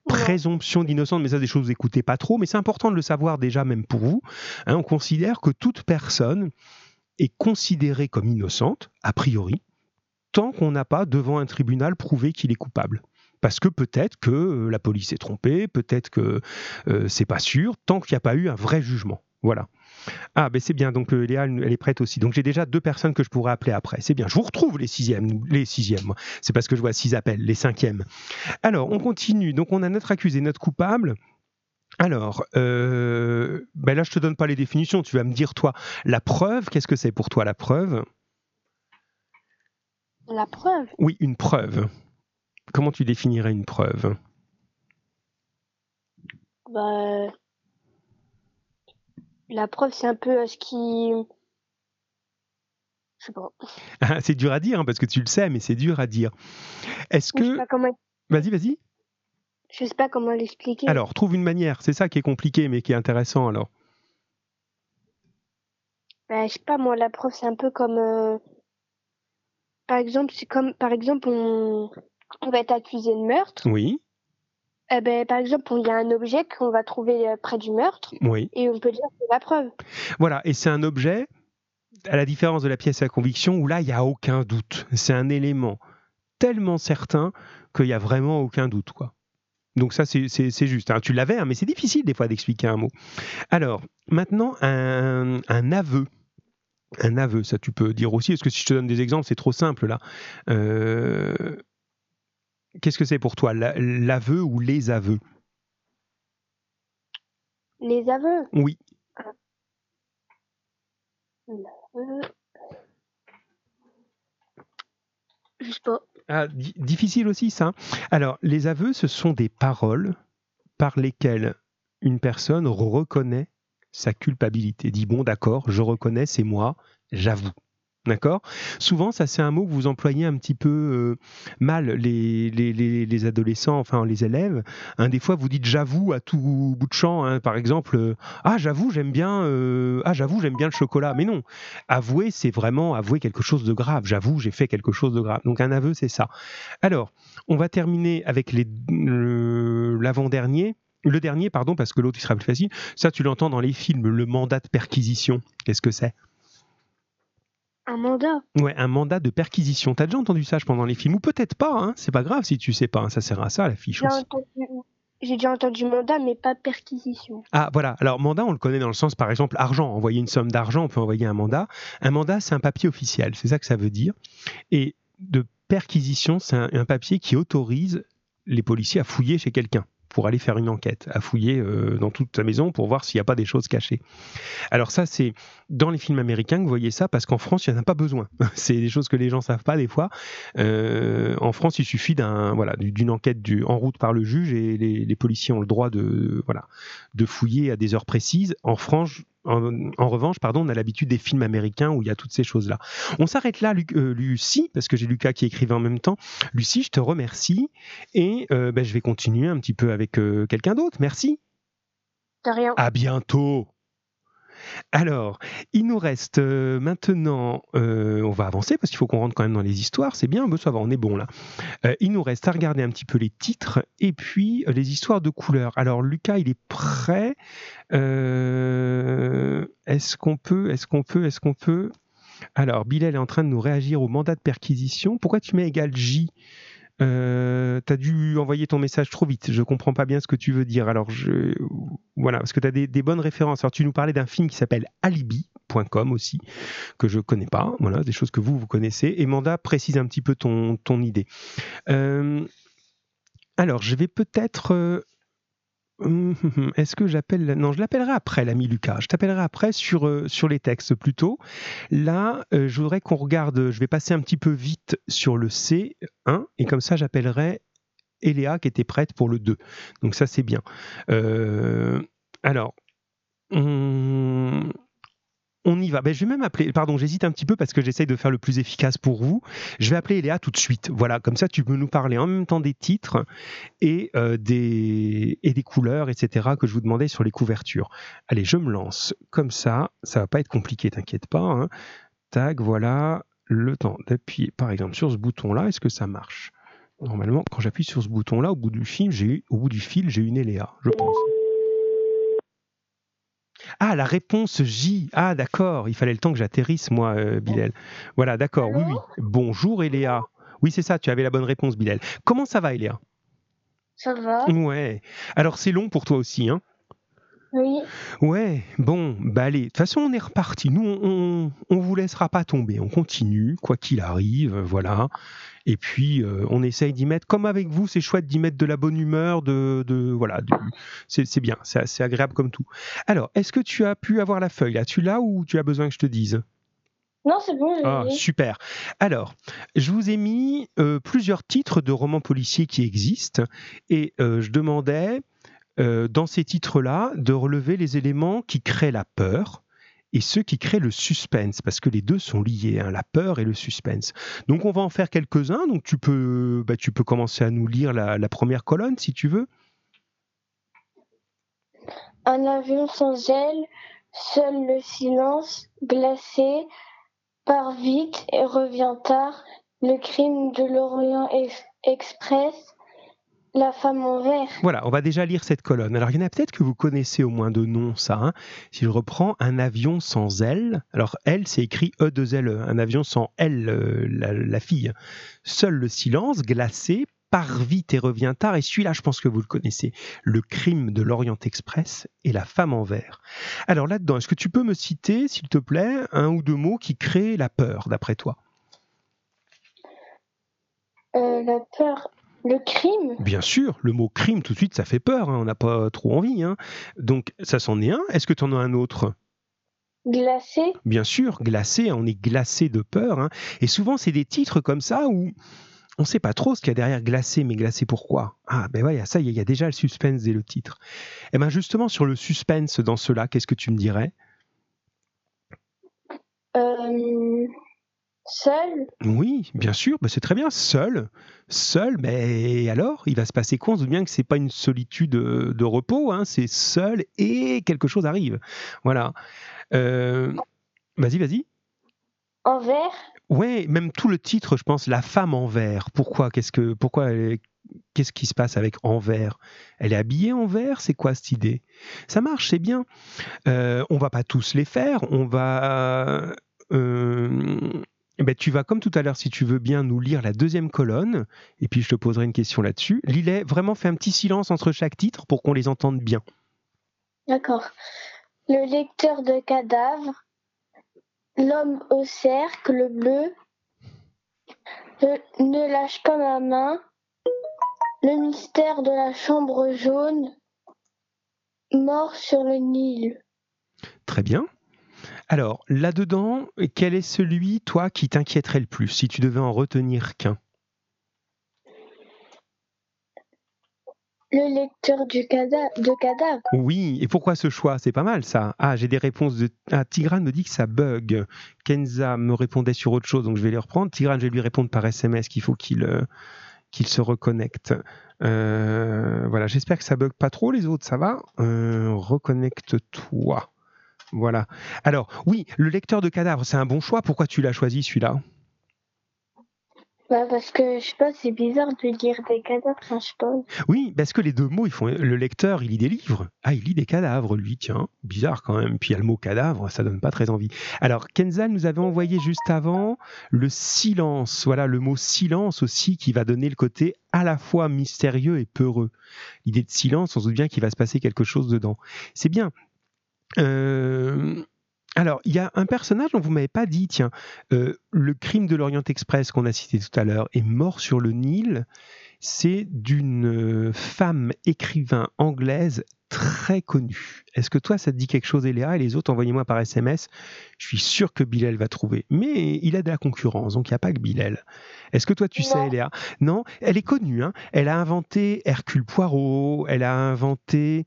présomption d'innocence, mais ça, des choses que vous n'écoutez pas trop, mais c'est important de le savoir déjà, même pour vous. Hein, on considère que toute personne est considérée comme innocente, a priori, tant qu'on n'a pas, devant un tribunal, prouvé qu'il est coupable parce que peut-être que euh, la police est trompée, peut-être que euh, c'est pas sûr, tant qu'il n'y a pas eu un vrai jugement. Voilà. Ah, ben c'est bien. Donc euh, Léa, elle est prête aussi. Donc j'ai déjà deux personnes que je pourrais appeler après. C'est bien. Je vous retrouve les sixièmes. Les sixièmes. C'est parce que je vois six appels. Les cinquièmes. Alors, on continue. Donc on a notre accusé, notre coupable. Alors, euh, ben là, je te donne pas les définitions. Tu vas me dire toi la preuve. Qu'est-ce que c'est pour toi la preuve? La preuve? Oui, une preuve. Comment tu définirais une preuve? Bah, la preuve, c'est un peu ce qui. Je sais pas. C'est dur à dire, hein, parce que tu le sais, mais c'est dur à dire. Est-ce que. Vas-y, vas-y. Je sais pas comment l'expliquer. Alors, trouve une manière. C'est ça qui est compliqué, mais qui est intéressant alors. Ben, je sais pas, moi, la preuve, c'est un peu comme. Euh, par exemple, c'est comme. Par exemple, on... on va être accusé de meurtre. Oui. Eh ben, par exemple, il y a un objet qu'on va trouver euh, près du meurtre. Oui. Et on peut dire que c'est la preuve. Voilà, et c'est un objet, à la différence de la pièce à conviction, où là, il n'y a aucun doute. C'est un élément tellement certain qu'il n'y a vraiment aucun doute. quoi. Donc ça, c'est juste. Hein. Tu l'avais, hein, mais c'est difficile des fois d'expliquer un mot. Alors, maintenant, un, un, aveu. Un aveu, ça tu peux dire aussi. Est-ce que si je te donne des exemples, c'est trop simple là euh, Qu'est-ce que c'est pour toi, l'aveu ou les aveux? Les aveux? Oui. Je sais pas. Ah, difficile aussi ça. Alors, les aveux, ce sont des paroles par lesquelles une personne reconnaît sa culpabilité. Dit bon, d'accord, je reconnais, c'est moi, j'avoue. D'accord? Souvent, ça c'est un mot que vous employez un petit peu euh, mal, les, les, adolescents, enfin les élèves. Hein, des fois, vous dites j'avoue à tout bout de champ. Hein. par exemple, euh, ah j'avoue j'aime bien, euh, ah j'avoue j'aime bien le chocolat. Mais non, avouer c'est vraiment avouer quelque chose de grave. J'avoue j'ai fait quelque chose de grave. Donc un aveu c'est ça. Alors, on va terminer avec l'avant-dernier. Le dernier, pardon, parce que l'autre il sera plus facile. Ça, tu l'entends dans les films, le mandat de perquisition. Qu'est-ce que c'est? Un mandat Ouais, un mandat de perquisition. T'as déjà entendu ça pendant les films Ou peut-être pas, hein c'est pas grave si tu sais pas, hein. ça sert à ça la fiche aussi. J'ai déjà entendu mandat, mais pas perquisition. Ah voilà, alors mandat, on le connaît dans le sens, par exemple, argent. Envoyer une somme d'argent, on peut envoyer un mandat. Un mandat, c'est un papier officiel, c'est ça que ça veut dire. Et de perquisition, c'est un papier qui autorise les policiers à fouiller chez quelqu'un pour aller faire une enquête, à fouiller euh, dans toute ta maison pour voir s'il n'y a pas des choses cachées. Alors ça, c'est dans les films américains que vous voyez ça, parce qu'en France, il n'y en a pas besoin. c'est des choses que les gens savent pas des fois. Euh, en France, il suffit d'un voilà d'une enquête en route par le juge et les, les, policiers ont le droit de voilà de fouiller à des heures précises. En France, en, revanche, pardon, on a l'habitude des films américains où il y a toutes ces choses-là. On s'arrête là, euh, Lucie, parce que j'ai Lucas qui écrivait en même temps. Lucie, je te remercie et euh, ben, je vais continuer un petit peu avec euh, quelqu'un d'autre. Merci. De rien. À bientôt. Alors, il nous reste euh, maintenant, euh, on va avancer parce qu'il faut qu'on rentre quand même dans les histoires, c'est bien, ça va, on est bon là. Euh, il nous reste à regarder un petit peu les titres et puis les histoires de couleurs. Alors, Lucas, il est prêt. est-ce qu'on peut, est-ce qu'on peut, est-ce qu'on peut? Alors, Bilal est en train de nous réagir au mandat de perquisition. Pourquoi tu mets égal J? Euh, tu as dû envoyer ton message trop vite. Je comprends pas bien ce que tu veux dire. Alors, je... voilà, parce que tu as des, bonnes références. Alors, tu nous parlais d'un film qui s'appelle Alibi. .com aussi, que je connais pas. Voilà, des choses que vous, vous connaissez. Et Manda précise un petit peu ton, idée. Euh, alors, je vais peut-être euh, Hum, hum, hum. Est-ce que j'appelle Non, je l'appellerai après, l'ami Lucas. Je t'appellerai après sur, euh, sur les textes plutôt. Là, euh, je voudrais qu'on regarde. Je vais passer un petit peu vite sur le C1 et comme ça, j'appellerai Eléa qui était prête pour le 2. Donc ça, c'est bien. Euh, alors, y va. Ben, je vais même appeler, pardon, j'hésite un petit peu parce que j'essaye de faire le plus efficace pour vous. Je vais appeler Léa tout de suite. Voilà, comme ça tu peux nous parler en même temps des titres et, euh, des, et des couleurs, etc. que je vous demandais sur les couvertures. Allez, je me lance comme ça. Ça va pas être compliqué, t'inquiète pas. Hein. Tag, voilà, le temps d'appuyer par exemple sur ce bouton-là. Est-ce que ça marche? Normalement, quand j'appuie sur ce bouton-là, au bout du film, j'ai au bout du fil, j'ai une Léa, je pense. Ah, la réponse J. Ah, d'accord. Il fallait le temps que j'atterrisse, moi, euh, Bilal. Voilà, d'accord. Oui, oui. Bonjour, Eléa. Oui, c'est ça, tu avais la bonne réponse, Bilal. Comment ça va, Eléa? Ça va. Ouais. Alors, c'est long pour toi aussi, hein? Oui. Ouais, bon, bah allez, de toute façon, on est reparti. Nous, on, on, vous laissera pas tomber. On continue, quoi qu'il arrive, voilà. Et puis, euh, on essaye d'y mettre, comme avec vous, c'est chouette d'y mettre de la bonne humeur, de, de voilà, c'est bien, c'est assez agréable comme tout. Alors, est-ce que tu as pu avoir la feuille là? Tu l'as ou tu as besoin que je te dise? Non, c'est bon. Ah, super. Alors, je vous ai mis euh, plusieurs titres de romans policiers qui existent et euh, je demandais dans ces titres-là de relever les éléments qui créent la peur, et ceux qui créent le suspense, parce que les deux sont liés, hein, la peur et le suspense. Donc on va en faire quelques-uns, donc tu peux, bah, tu peux commencer à nous lire la, première colonne si tu veux. Un avion sans aile, seul le silence, glacé, part vite et revient tard, le crime de l'Orient Express, la femme en vert. Voilà, on va déjà lire cette colonne. Alors, il y en a peut-être que vous connaissez au moins de nom, ça. Hein. Si je reprends un avion sans elle, alors elle, c'est écrit E2LE, un avion sans elle, euh, la, fille. Seul le silence, glacé, part vite et revient tard. Et celui-là, je pense que vous le connaissez. Le crime de l'Orient Express et la femme en vert. Alors là-dedans, est-ce que tu peux me citer, s'il te plaît, un ou deux mots qui créent la peur, d'après toi? Euh, La peur, le crime Bien sûr, le mot crime, tout de suite, ça fait peur, hein, on n'a pas trop envie. Hein. Donc, ça s'en est un. Est-ce que tu en as un autre? Glacé Bien sûr, glacé, on est glacé de peur. Hein. Et souvent, c'est des titres comme ça où on ne sait pas trop ce qu'il y a derrière glacé, mais glacé pourquoi? Ah, ben ouais, ça, il y, a déjà le suspense dès le titre. Et eh bien justement, sur le suspense dans cela, qu'est-ce que tu me dirais? Euh, Seul? Oui, bien sûr, bah, c'est très bien, seul. Seul, mais alors, il va se passer quoi? On se doute bien que c'est pas une solitude de, repos, hein, c'est seul et quelque chose arrive. Voilà. Euh, vas-y, vas-y. En vert Ouais, même tout le titre, je pense, La femme en vert. Pourquoi? Qu'est-ce que, pourquoi Qu'est-ce qui se passe avec en vert Elle est habillée en vert C'est quoi cette idée? Ça marche, c'est bien. Euh, on va pas tous les faire. On va. Euh, eh ben, tu vas, comme tout à l'heure, si tu veux bien, nous lire la deuxième colonne, et puis je te poserai une question là-dessus. Lilet, vraiment fait un petit silence entre chaque titre pour qu'on les entende bien. D'accord. Le lecteur de cadavres, l'homme au cercle bleu, ne lâche pas ma main, le mystère de la chambre jaune, mort sur le Nil. Très bien. Alors, là-dedans, quel est celui, toi, qui t'inquiéterait le plus, si tu devais en retenir qu'un? Le lecteur du de cadavre. Oui, et pourquoi ce choix? C'est pas mal ça. Ah, j'ai des réponses de. Ah, Tigran me dit que ça bug. Kenza me répondait sur autre chose, donc je vais les reprendre. Tigran, je vais lui répondre par SMS qu'il faut qu'il euh, se reconnecte. Euh, voilà, j'espère que ça bug pas trop. Les autres, ça va euh, Reconnecte-toi. Voilà. Alors, oui, le lecteur de cadavres, c'est un bon choix. Pourquoi tu l'as choisi celui-là? Bah parce que je sais pas, c'est bizarre de lire des cadavres, je sais pas. Oui, parce que les deux mots, ils font. Le lecteur, il lit des livres. Ah, il lit des cadavres, lui, tiens. Bizarre quand même. Puis il y a le mot cadavre, ça donne pas très envie. Alors, Kenzal nous avait envoyé juste avant le silence. Voilà, le mot silence aussi qui va donner le côté à la fois mystérieux et peureux. L'idée de silence, on se doute bien qu'il va se passer quelque chose dedans. C'est bien. Euh, Alors, il y a un personnage dont vous m'avez pas dit, tiens, euh, le crime de l'Orient Express qu'on a cité tout à l'heure est mort sur le Nil. C'est d'une femme écrivain anglaise très connue. Est-ce que toi, ça te dit quelque chose, Eléa Et les autres, envoyez-moi par SMS. Je suis sûr que Bilal va trouver. Mais il a de la concurrence, donc il n'y a pas que Bilal. Est-ce que toi, tu sais, Eléa? Non, elle est connue. Hein. elle a inventé Hercule Poirot, elle a inventé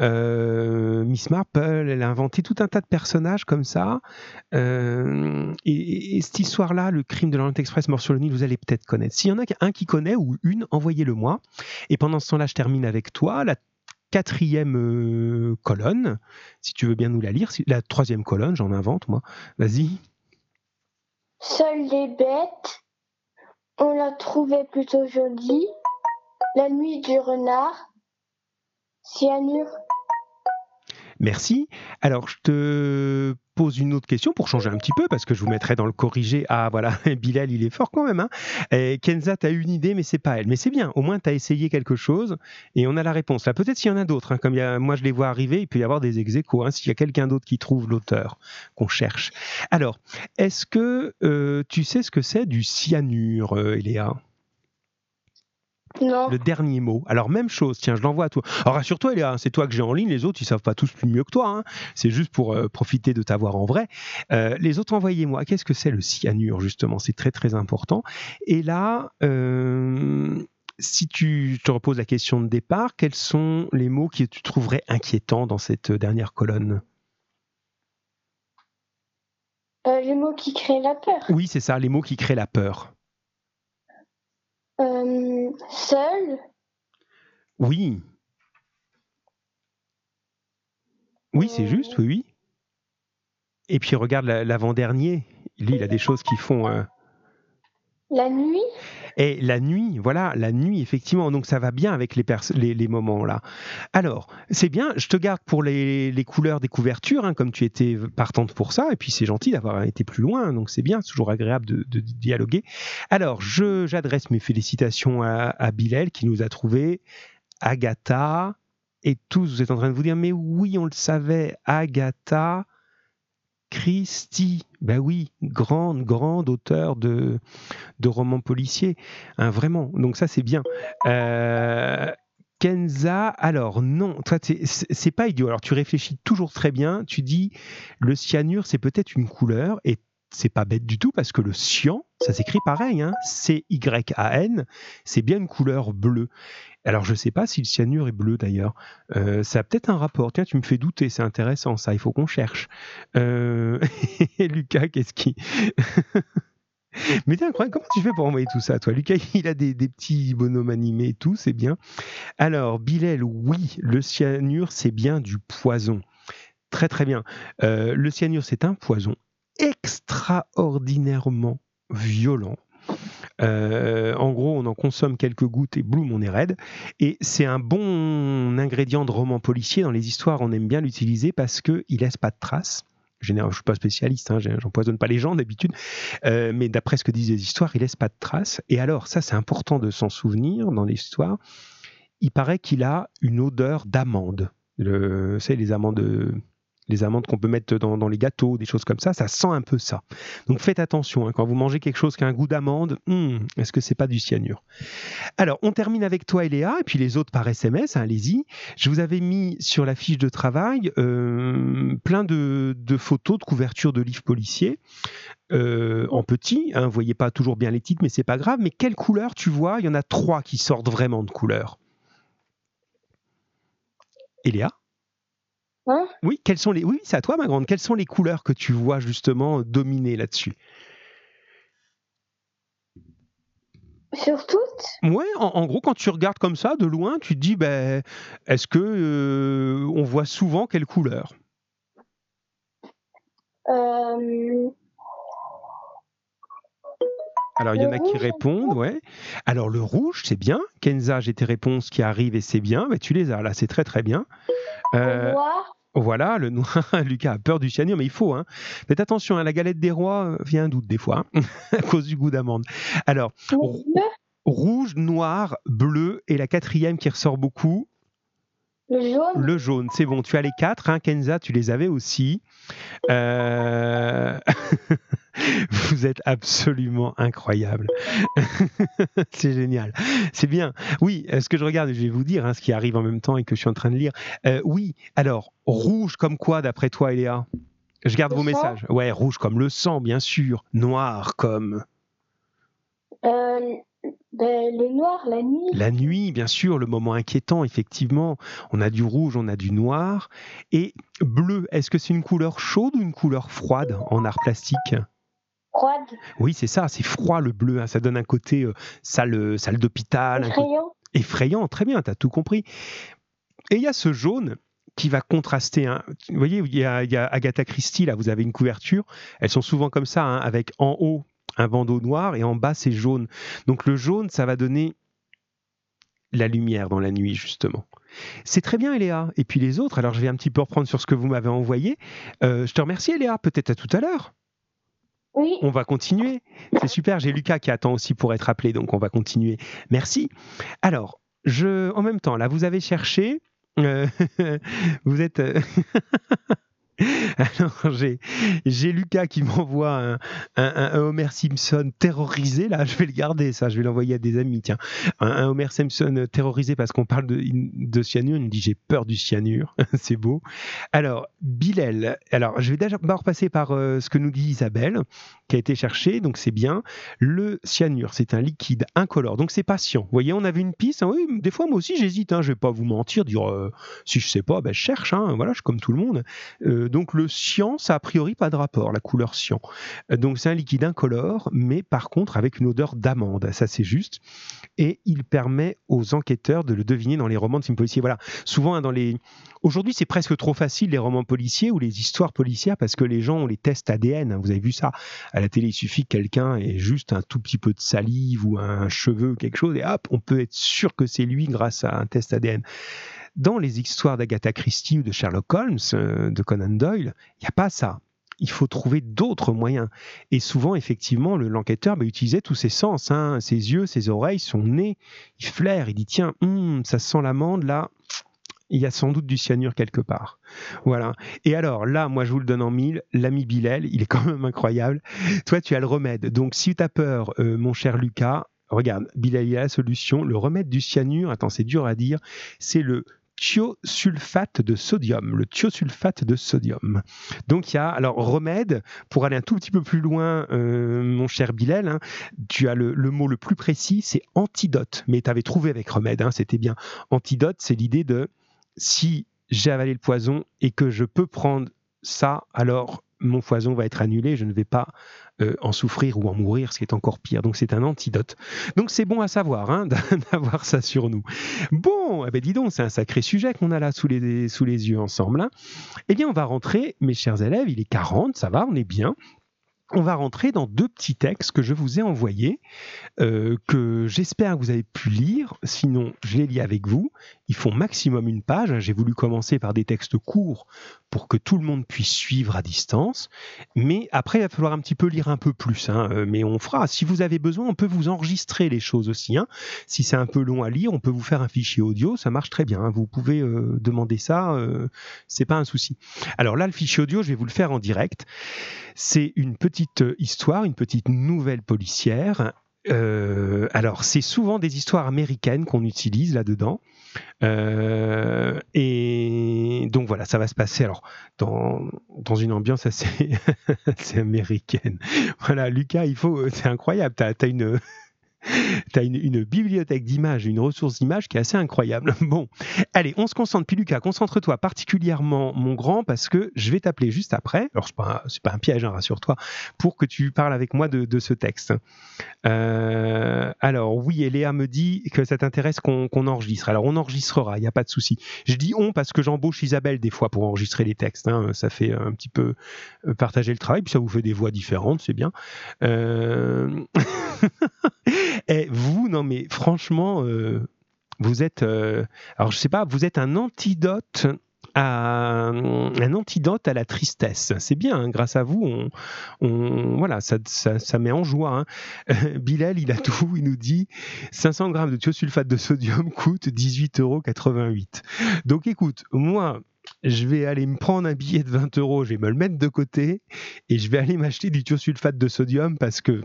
euh, Miss Marple, elle a inventé tout un tas de personnages comme ça. Euh, et, cette histoire-là, le crime de l'Orient Express mort sur le Nil, vous allez peut-être connaître. S'il y en a un qui connaît ou une, envoyez-le moi. Et pendant ce temps-là, je termine avec toi. La quatrième euh, colonne, si tu veux bien nous la lire. La troisième colonne, j'en invente moi. Vas-y. Seules les bêtes, on l'a trouvée plutôt jolie. La nuit du renard, cyanure. Merci. Alors, je te pose une autre question pour changer un petit peu, parce que je vous mettrai dans le corrigé. Ah, voilà, Bilal, il est fort quand même. Hein Kenza, tu as une idée, mais c'est pas elle. Mais c'est bien, au moins, tu as essayé quelque chose et on a la réponse. Là, peut-être s'il y en a d'autres, hein, comme moi je les vois arriver, il peut y avoir des ex hein, s'il y a quelqu'un d'autre qui trouve l'auteur qu'on cherche. Alors, est-ce que euh, tu sais ce que c'est du cyanure, euh, Eléa? Non. Le dernier mot. Alors, même chose, tiens, je l'envoie à toi. Alors, rassure-toi, hein, c'est toi que j'ai en ligne, les autres, ils savent pas tous plus mieux que toi. Hein. C'est juste pour euh, profiter de t'avoir en vrai. Euh, les autres, envoyez-moi. Qu'est-ce que c'est le cyanure, justement? C'est très, très important. Et là, euh, si tu te reposes la question de départ, quels sont les mots que tu trouverais inquiétants dans cette dernière colonne? Les mots qui créent la peur. Oui, c'est ça, les mots qui créent la peur. Euh, seul? Oui. Oui, c'est euh. juste, oui, oui. Et puis regarde l'avant-dernier. Lui, il a des choses qui font. Euh, la nuit? Et la nuit, voilà, la nuit, effectivement. Donc ça va bien avec les, les, moments là. Alors, c'est bien, je te garde pour les, couleurs des couvertures, hein, comme tu étais partante pour ça. Et puis c'est gentil d'avoir été plus loin, donc c'est bien, c'est toujours agréable de, dialoguer. Alors, j'adresse mes félicitations à, à Bilal qui nous a trouvé Agatha. Et tous, vous êtes en train de vous dire, mais oui, on le savait, Agatha. Christie, ben oui, grande, grande auteur de, de romans policiers, hein, vraiment. Donc ça, c'est bien. Euh, Kenza, alors non, c'est pas idiot. Alors tu réfléchis toujours très bien. Tu dis le cyanure, c'est peut-être une couleur, et c'est pas bête du tout parce que le cyan, ça s'écrit pareil, hein, C-Y-A-N, c'est bien une couleur bleue. Alors je sais pas si le cyanure est bleu d'ailleurs. Euh, ça a peut-être un rapport. Tiens, tu me fais douter, c'est intéressant ça, il faut qu'on cherche. Euh... Lucas, qu'est-ce qui... Mais tiens, comment tu fais pour envoyer tout ça, toi? Lucas, il a des, petits bonhommes animés et tout, c'est bien. Alors, Bilal, oui, le cyanure, c'est bien du poison. Très très bien. Euh, le cyanure, c'est un poison extraordinairement violent. Euh, en gros, on en consomme quelques gouttes et boum, on est raide. Et c'est un bon ingrédient de roman policier. Dans les histoires, on aime bien l'utiliser parce qu'il laisse pas de traces. Je ne suis pas spécialiste, hein, j'empoisonne pas les gens d'habitude, euh, mais d'après ce que disent les histoires, il laisse pas de traces. Et alors, ça, c'est important de s'en souvenir dans l'histoire. Il paraît qu'il a une odeur d'amande. C'est les amandes les amandes qu'on peut mettre dans, les gâteaux, des choses comme ça, ça sent un peu ça. Donc faites attention, hein, quand vous mangez quelque chose qui a un goût d'amande, hmm, est-ce que c'est pas du cyanure? Alors, on termine avec toi, Eléa, et puis les autres par SMS, hein, allez-y. Je vous avais mis sur la fiche de travail euh, plein de, photos de couverture de livres policiers. Euh, en petit, hein, voyez pas toujours bien les titres, mais c'est pas grave. Mais quelle couleur tu vois? Il y en a trois qui sortent vraiment de couleur. Eléa? Hein? Oui, quelles sont les Oui, c'est à toi ma grande. Quelles sont les couleurs que tu vois justement dominer là-dessus? Sur toutes? Ouais, en, gros, quand tu regardes comme ça de loin, tu te dis, ben, est-ce que euh, on voit souvent quelle couleur euh, Alors, il y en a qui répondent, ouais. Alors, le rouge, c'est bien. Kenza, j'ai tes réponses qui arrivent et c'est bien. Ben, tu les as là, c'est très très bien. Euh, noir voilà, le noir, Lucas a peur du cyanure, mais il faut. Hein. Faites attention, à hein, la galette des rois euh, vient un doute des fois, hein, à cause du goût d'amande. Alors, rouge, noir, bleu, et la quatrième qui ressort beaucoup. Le jaune? Le jaune, c'est bon. Tu as les quatre, hein, Kenza, tu les avais aussi. Euh, vous êtes absolument incroyable. c'est génial. C'est bien. Oui, ce que je regarde, je vais vous dire hein, ce qui arrive en même temps et que je suis en train de lire. Euh, oui, alors, rouge comme quoi, d'après toi, Eléa? Je garde Le vos sang? messages. Ouais, rouge comme le sang, bien sûr. Noir comme Euh, ben, le noir, la nuit. la nuit, bien sûr, le moment inquiétant, effectivement. On a du rouge, on a du noir. Et bleu, est-ce que c'est une couleur chaude ou une couleur froide en art plastique? Froide. Oui, c'est ça, c'est froid le bleu, hein, ça donne un côté euh, salle, salle d'hôpital, Effrayant. effrayant, très bien, tu as tout compris. Et il y a ce jaune qui va contraster. hein. Vous voyez, il y, a, il y a Agatha Christie, là, vous avez une couverture, elles sont souvent comme ça, hein, avec en haut un bandeau noir et en bas c'est jaune. Donc le jaune, ça va donner la lumière dans la nuit, justement. C'est très bien, Eléa. Et puis les autres, alors je vais un petit peu reprendre sur ce que vous m'avez envoyé. Euh, je te remercie, Eléa. Peut-être à tout à l'heure. Oui. On va continuer. C'est super. J'ai Lucas qui attend aussi pour être appelé, donc on va continuer. Merci. Alors, je, en même temps, là, vous avez cherché. euh, vous êtes. Alors, j'ai, Lucas qui m'envoie un, Homer Simpson terrorisé. Là, je vais le garder, ça. Je vais l'envoyer à des amis. Tiens, un, Homer Simpson terrorisé parce qu'on parle de, cyanure. Il me dit J'ai peur du cyanure. C'est beau. Alors, Bilal. Alors, je vais d'abord passer par euh, ce que nous dit Isabelle, qui a été cherché. Donc, c'est bien. Le cyanure, c'est un liquide incolore. Donc, c'est patient. Vous voyez, on avait une piste. hein. Oui, des fois, moi aussi, j'hésite. Hein. Je vais pas vous mentir, dire euh, si je sais pas, ben, je cherche. hein. Voilà, je suis comme tout le monde. Euh, donc, le cyan, ça a priori pas de rapport, la couleur cyan. Euh, Donc, c'est un liquide incolore, mais par contre, avec une odeur d'amande. Ça, c'est juste. Et il permet aux enquêteurs de le deviner dans les romans de films policiers. Voilà. Souvent, hein, dans les. Aujourd'hui, c'est presque trop facile, les romans policiers ou les histoires policières, parce que les gens ont les tests ADN. hein. Vous avez vu ça à la télé, il suffit que quelqu'un ait juste un tout petit peu de salive ou un cheveu, quelque chose, et hop, on peut être sûr que c'est lui grâce à un test ADN. Dans les histoires d'Agatha Christie ou de Sherlock Holmes, euh, de Conan Doyle, il n'y a pas ça. Il faut trouver d'autres moyens. Et souvent, effectivement, le- l'enquêteur bah, utilisait tous ses sens, hein, ses yeux, ses oreilles, son nez. Il flaire, il dit tiens, hum, ça sent l'amande là. Il y a sans doute du cyanure quelque part. Voilà. Et alors là, moi je vous le donne en mille, l'ami Bilal, il est quand même incroyable. Toi, tu as le remède. Donc si tu as peur, euh, mon cher Lucas, regarde, Bilal, il a la solution. Le remède du cyanure, attends, c'est dur à dire, c'est le thiosulfate de sodium, le thiosulfate de sodium. Donc il y a alors remède pour aller un tout petit peu plus loin, euh, mon cher Bilal. hein, tu as le, mot le plus précis, c'est antidote. Mais tu avais trouvé avec remède, hein, c'était bien. Antidote, c'est l'idée de si j'ai avalé le poison et que je peux prendre ça, alors mon poison va être annulé, je ne vais pas euh, en souffrir ou en mourir, ce qui est encore pire. Donc c'est un antidote. Donc c'est bon à savoir hein, d'avoir ça sur nous. Bon, eh ben dis donc, c'est un sacré sujet qu'on a là sous les, sous les yeux ensemble. hein. Eh bien, on va rentrer, mes chers élèves, il est 40, ça va, on est bien. On va rentrer dans deux petits textes que je vous ai envoyés, euh, que j'espère que vous avez pu lire. Sinon, je les lis avec vous. Ils font maximum une page. J'ai voulu commencer par des textes courts pour que tout le monde puisse suivre à distance. Mais après, il va falloir un petit peu lire un peu plus. hein. Euh, Mais on fera. Si vous avez besoin, on peut vous enregistrer les choses aussi. hein. Si c'est un peu long à lire, on peut vous faire un fichier audio. Ça marche très bien. hein. Vous pouvez euh, demander ça. Euh, c'est pas un souci. Alors là, le fichier audio, je vais vous le faire en direct. C'est une petite histoire, une petite nouvelle policière. Euh, alors, c'est souvent des histoires américaines qu'on utilise là-dedans. Euh, et donc voilà, ça va se passer alors dans, dans une ambiance assez, américaine. Voilà, Lucas, il faut, c'est incroyable. Tu as, une, T'as une, une bibliothèque d'images, une ressource d'images qui est assez incroyable. Bon, allez, on se concentre. Puis concentre-toi particulièrement, mon grand, parce que je vais t'appeler juste après. Alors, un- c'est pas un piège, hein, rassure-toi, pour que tu parles avec moi de, ce texte. Euh, alors, oui, et Léa me dit que ça t'intéresse qu'on qu'on enregistre. Alors, on enregistrera, il n'y a pas de souci. Je dis on parce que j'embauche Isabelle des fois pour enregistrer les textes. hein. Ça fait un petit peu euh, partager le travail, puis ça vous fait des voix différentes, c'est bien. Euh... Et vous, non mais franchement, euh, vous êtes, euh, alors je sais pas, vous êtes un antidote à la tristesse. C'est bien, hein, grâce à vous, voilà, ça, ça, met en joie. Hein. Bilal, il a tout, il nous dit 500 grammes de thiosulfate de sodium coûte 18,88 euros. Donc écoute, moi, je vais aller me prendre un billet de 20 euros, je vais me le mettre de côté et je vais aller m'acheter du thiosulfate de sodium parce que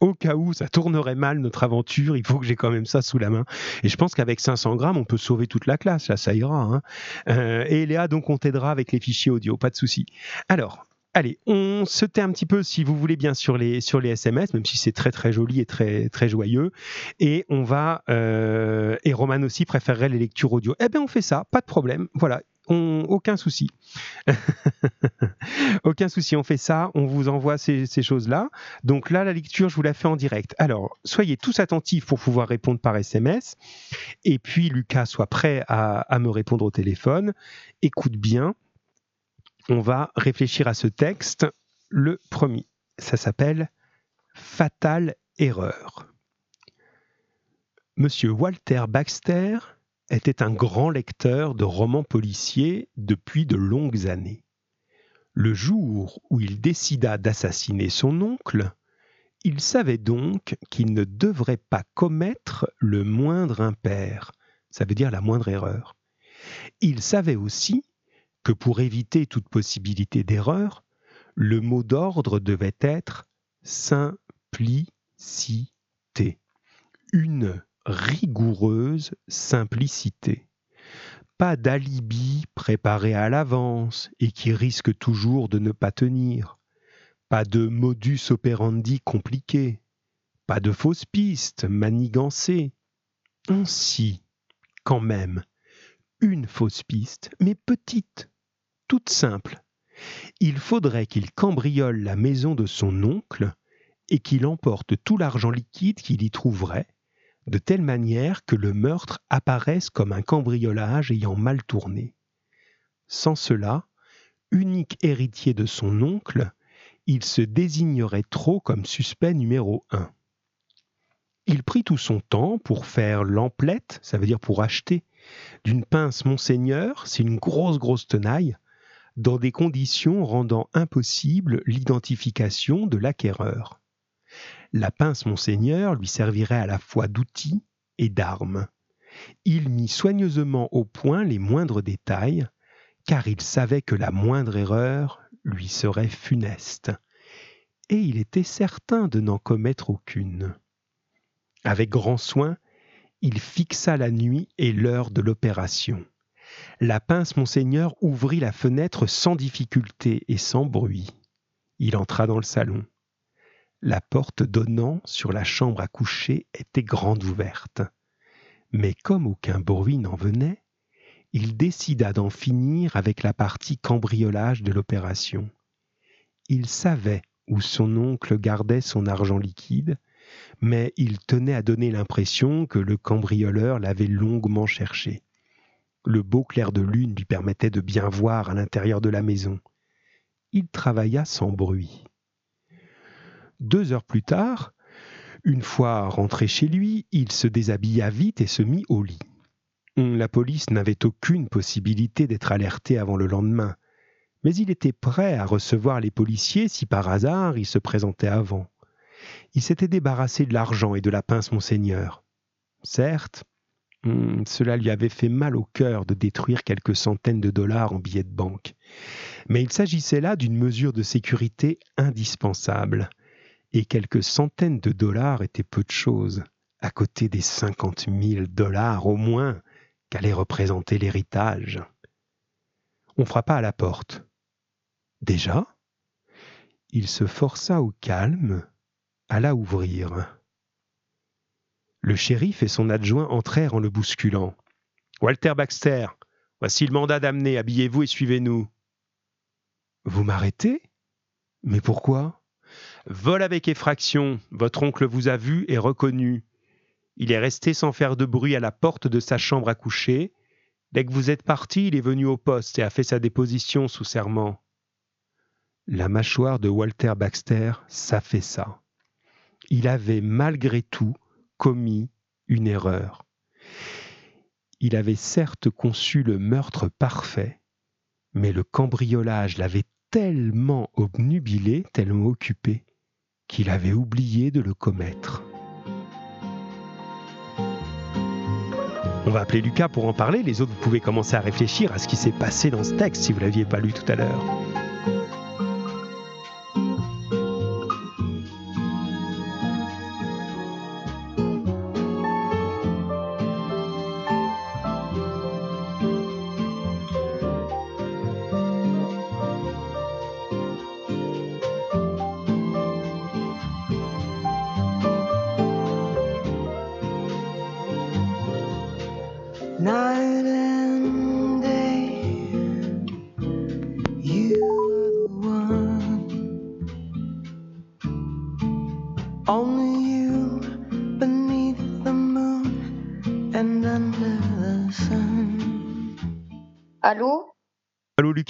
au cas où ça tournerait mal notre aventure, il faut que j'ai quand même ça sous la main. Et je pense qu'avec 500 grammes, on peut sauver toute la classe, là, ça ira. Hein. Euh, et Léa, donc, on t'aidera avec les fichiers audio, pas de souci. Alors, Allez, on se tait un petit peu, si vous voulez bien, sur les, sur les SMS, même si c'est très très joli et très très joyeux. Et on va euh, et Roman aussi préférerait les lectures audio. Eh bien, on fait ça, pas de problème. Voilà, aucun souci. aucun souci, on fait ça, on vous envoie ces, choses-là. Donc là, la lecture, je vous la fais en direct. Alors, soyez tous attentifs pour pouvoir répondre par SMS. Et puis, Lucas, soit prêt à, à me répondre au téléphone. Écoute bien. On va réfléchir à ce texte. Le premier, ça s'appelle Fatale erreur. Monsieur Walter Baxter était un grand lecteur de romans policiers depuis de longues années. Le jour où il décida d'assassiner son oncle, il savait donc qu'il ne devrait pas commettre le moindre impair, ça veut dire la moindre erreur. Il savait aussi que pour éviter toute possibilité d'erreur, le mot d'ordre devait être simplicité. Une rigoureuse simplicité. Pas d'alibi préparé à l'avance et qui risque toujours de ne pas tenir. Pas de modus operandi compliqué. Pas de fausses pistes manigancées. Ainsi, quand même, une fausse piste, mais petite, toute simple. Il faudrait qu'il cambriole la maison de son oncle et qu'il emporte tout l'argent liquide qu'il y trouverait de telle manière que le meurtre apparaisse comme un cambriolage ayant mal tourné. Sans cela, unique héritier de son oncle, il se désignerait trop comme suspect numéro un. Il prit tout son temps pour faire l'emplette, ça veut dire pour acheter, d'une pince Monseigneur, c'est une grosse grosse tenaille, dans des conditions rendant impossible l'identification de l'acquéreur. La pince Monseigneur lui servirait à la fois d'outil et d'arme. Il mit soigneusement au point les moindres détails, car il savait que la moindre erreur lui serait funeste, et il était certain de n'en commettre aucune. Avec grand soin, il fixa la nuit et l'heure de l'opération. La pince Monseigneur ouvrit la fenêtre sans difficulté et sans bruit. Il entra dans le salon. La porte donnant sur la chambre à coucher était grande ouverte. Mais comme aucun bruit n'en venait, il décida d'en finir avec la partie cambriolage de l'opération. Il savait où son oncle gardait son argent liquide, mais il tenait à donner l'impression que le cambrioleur l'avait longuement cherché. Le beau clair de lune lui permettait de bien voir à l'intérieur de la maison. Il travailla sans bruit. Deux heures plus tard, une fois rentré chez lui, il se déshabilla vite et se mit au lit. La police n'avait aucune possibilité d'être alertée avant le lendemain, mais il était prêt à recevoir les policiers si par hasard ils se présentaient avant. Il s'était débarrassé de l'argent et de la pince Monseigneur. Certes, hmm, cela lui avait fait mal au cœur de détruire quelques centaines de dollars en billets de banque. Mais il s'agissait là d'une mesure de sécurité indispensable et quelques centaines de dollars étaient peu de choses, à côté des cinquante mille dollars au moins qu'allait représenter l'héritage. On frappa à la porte. Déjà Il se força au calme, alla ouvrir. Le shérif et son adjoint entrèrent en le bousculant. Walter Baxter, voici le mandat d'amener, habillez-vous et suivez-nous. Vous m'arrêtez? Mais pourquoi? Vol avec effraction, votre oncle vous a vu et reconnu. Il est resté sans faire de bruit à la porte de sa chambre à coucher. Dès que vous êtes parti, il est venu au poste et a fait sa déposition sous serment. La mâchoire de Walter Baxter s'affaissa. Il avait malgré tout commis une erreur. Il avait certes conçu le meurtre parfait, mais le cambriolage l'avait tellement obnubilé, tellement occupé, qu'il avait oublié de le commettre. On va appeler Lucas pour en parler, les autres vous pouvez commencer à réfléchir à ce qui s'est passé dans ce texte si vous l'aviez pas lu tout à l'heure.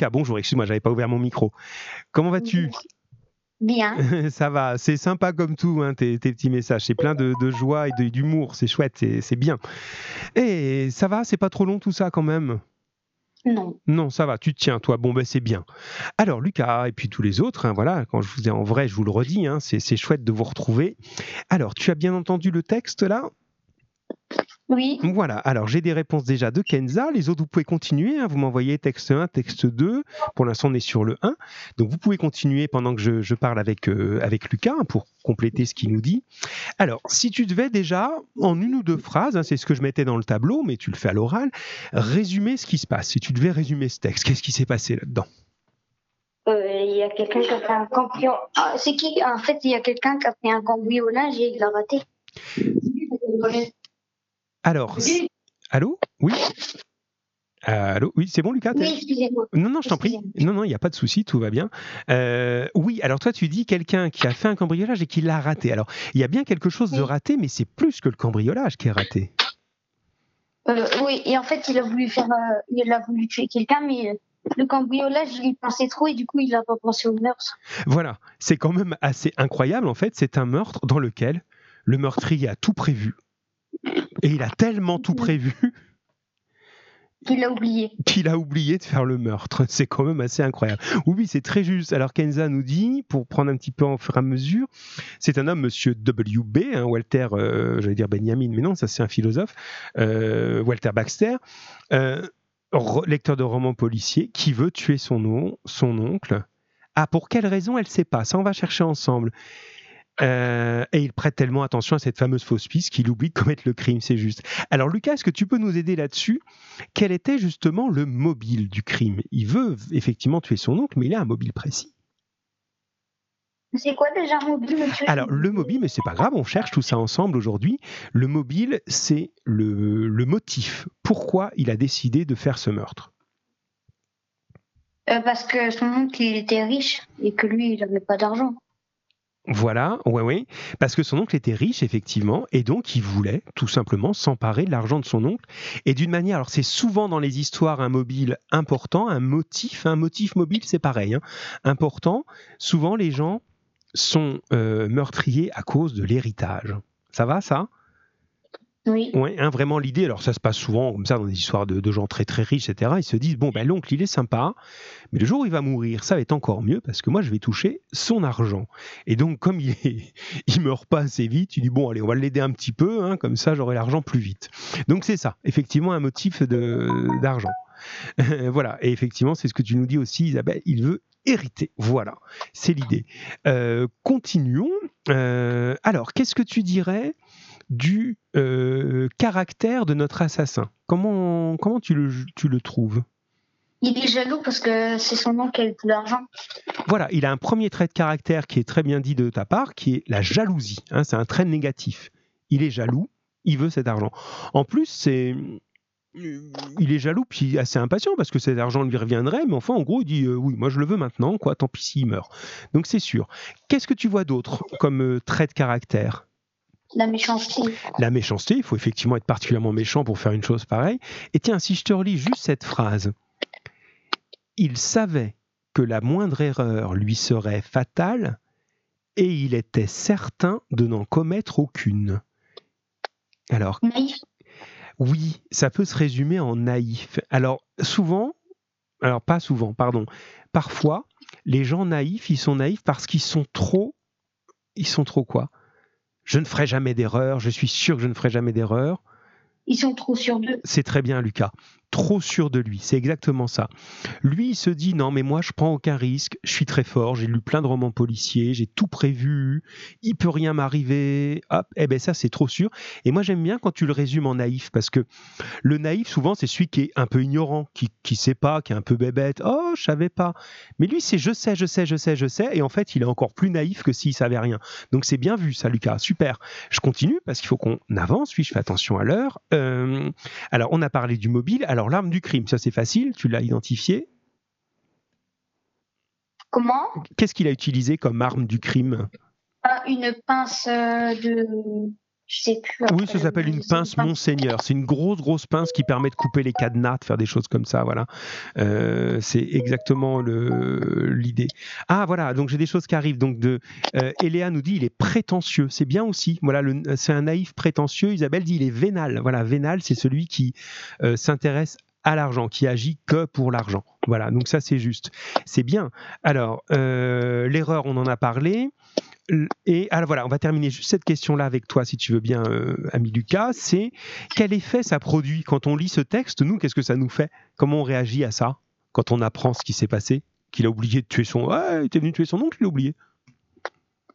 Lucas, bonjour, excuse-moi, j'avais pas ouvert mon micro. Comment vas-tu? Bien. Ça va, c'est sympa comme tout, hein, tes, tes petits messages. C'est plein de, de joie et d'humour, c'est chouette, c'est c'est bien. Et ça va, c'est pas trop long tout ça quand même? Non. Non, ça va, tu te tiens, toi. Bon, ben c'est bien. Alors, Lucas, et puis tous les autres, hein, voilà, quand je vous ai en vrai, je vous le redis, hein, c'est chouette de vous retrouver. Alors, tu as bien entendu le texte là? Oui. Voilà, alors j'ai des réponses déjà de Kenza. Les autres, vous pouvez continuer. hein, vous m'envoyez texte 1, texte 2. Pour l'instant, on est sur le 1. Donc, vous pouvez continuer pendant que je, je parle avec, euh, avec Lucas hein, pour compléter ce qu'il nous dit. Alors, si tu devais déjà, en une ou deux phrases, hein, c'est ce que je mettais dans le tableau, mais tu le fais à l'oral, résumer ce qui se passe. Si tu devais résumer ce texte, qu'est-ce qui s'est passé là-dedans? Euh, Il y a quelqu'un qui a fait un cambriolage. Ah, c'est qui? En fait, il y a quelqu'un qui a fait un cambriolage et il l'a raté. Alors, allô? Oui Allô? Oui, c'est bon, Lucas t'es- Oui, excusez-moi. Non, non, je t'en prie. Non, non, il n'y a pas de souci, tout va bien. Euh, oui, alors toi, tu dis quelqu'un qui a fait un cambriolage et qui l'a raté. Alors, il y a bien quelque chose de raté, mais c'est plus que le cambriolage qui est raté. Euh, oui, et en fait, il a voulu faire, euh, il a voulu tuer quelqu'un, mais euh, le cambriolage, il y pensait trop et du coup, il n'a pas pensé au meurtre. Voilà, c'est quand même assez incroyable, en fait. C'est un meurtre dans lequel le meurtrier a tout prévu. Et il a tellement tout prévu Il l'a oublié. qu'il a oublié de faire le meurtre. C'est quand même assez incroyable. Oui, c'est très juste. Alors Kenza nous dit, pour prendre un petit peu en fur et à mesure, c'est un homme, monsieur W.B., hein, Walter, euh, j'allais dire Benjamin, mais non, ça c'est un philosophe, euh, Walter Baxter, euh, lecteur de romans policiers, qui veut tuer son, on- son oncle. Ah, pour quelle raison, elle ne sait pas? Ça, on va chercher ensemble. Euh, et il prête tellement attention à cette fameuse fausse piste qu'il oublie de commettre le crime, c'est juste. Alors Lucas, est-ce que tu peux nous aider là-dessus? Quel était justement le mobile du crime? Il veut effectivement tuer son oncle, mais il a un mobile précis. C'est quoi déjà un mobile, Alors le mobile, mais c'est pas grave, on cherche tout ça ensemble aujourd'hui. Le mobile, c'est le, le motif. Pourquoi il a décidé de faire ce meurtre? Euh, Parce que son oncle, il était riche et que lui, il n'avait pas d'argent. Voilà, ouais, ouais. Parce que son oncle était riche, effectivement, et donc il voulait tout simplement s'emparer de l'argent de son oncle. Et d'une manière, alors c'est souvent dans les histoires un mobile important, un motif, un motif mobile, c'est pareil, hein, important. Souvent, les gens sont euh, meurtriers à cause de l'héritage. Ça va, ça? Oui. Ouais, hein, vraiment l'idée, alors ça se passe souvent comme ça dans des histoires de, gens très très riches, etc. Ils se disent, bon, ben l'oncle, il est sympa, mais le jour où il va mourir, ça va être encore mieux parce que moi, je vais toucher son argent. Et donc, comme il, est, il meurt pas assez vite, il dit, bon, allez, on va l'aider un petit peu, hein, comme ça, j'aurai l'argent plus vite. Donc, c'est ça, effectivement, un motif d'argent. voilà, et effectivement, c'est ce que tu nous dis aussi, Isabelle, il veut hériter. Voilà, c'est l'idée. Euh, continuons. Euh, alors, qu'est-ce que tu dirais du euh, caractère de notre assassin Comment, comment tu, le, tu le trouves? Il est jaloux parce que c'est son oncle qui a eu tout l'argent. Voilà, il a un premier trait de caractère qui est très bien dit de ta part, qui est la jalousie. hein, c'est un trait négatif. Il est jaloux, il veut cet argent. En plus, c'est il est jaloux puis assez impatient parce que cet argent lui reviendrait, mais enfin en gros il dit euh, oui moi je le veux maintenant quoi, tant pis s'il meurt. Donc c'est sûr. Qu'est-ce que tu vois d'autre comme euh, trait de caractère? La méchanceté. La méchanceté, il faut effectivement être particulièrement méchant pour faire une chose pareille. Et tiens, si je te relis juste cette phrase, il savait que la moindre erreur lui serait fatale et il était certain de n'en commettre aucune. Alors, Naïf. oui, ça peut se résumer en naïf. Alors, souvent, alors pas souvent, pardon. Parfois, les gens naïfs, ils sont naïfs parce qu'ils sont trop. Ils sont trop quoi? Je ne ferai jamais d'erreur, je suis sûr que je ne ferai jamais d'erreur. Ils sont trop sûrs d'eux. C'est très bien, Lucas trop sûr de lui. C'est exactement ça. Lui, il se dit non, mais moi, je prends aucun risque. Je suis très fort. J'ai lu plein de romans policiers. J'ai tout prévu. Il peut rien m'arriver. Hop, eh ben ça, c'est trop sûr. Et moi, j'aime bien quand tu le résumes en naïf parce que le naïf, souvent, c'est celui qui est un peu ignorant, qui qui sait pas, qui est un peu bébête. Oh, je savais pas. Mais lui, c'est je sais, je sais, je sais, je sais. Et en fait, il est encore plus naïf que s'il savait rien. Donc c'est bien vu, ça, Lucas. Super. Je continue parce qu'il faut qu'on avance. Oui, je fais attention à l'heure. Euh, alors, on a parlé du mobile. Alors, l'arme du crime, ça c'est facile, tu l'as identifié. Comment? Qu'est-ce qu'il a utilisé comme arme du crime? Ah, Une pince euh, de. Je sais plus. Oui, ça s'appelle une pince Monseigneur. C'est une grosse, grosse pince qui permet de couper les cadenas, de faire des choses comme ça. Voilà. Euh, c'est exactement l'idée. Ah, voilà. Donc, j'ai des choses qui arrivent. Donc, de, euh, Eléa nous dit il est prétentieux. C'est bien aussi. Voilà, c'est un naïf prétentieux. Isabelle dit il est vénal. Voilà, vénal, c'est celui qui s'intéresse à l'argent, qui agit que pour l'argent. Voilà, donc ça c'est juste. C'est bien. Alors, euh, l'erreur, on en a parlé. Et alors voilà, on va terminer juste cette question-là avec toi, si tu veux bien, euh, ami Lucas. C'est quel effet ça produit quand on lit ce texte? Nous, qu'est-ce que ça nous fait? Comment on réagit à ça? Quand on apprend ce qui s'est passé? Qu'il a oublié de tuer son. Ouais, il était venu tuer son oncle, il l'a oublié.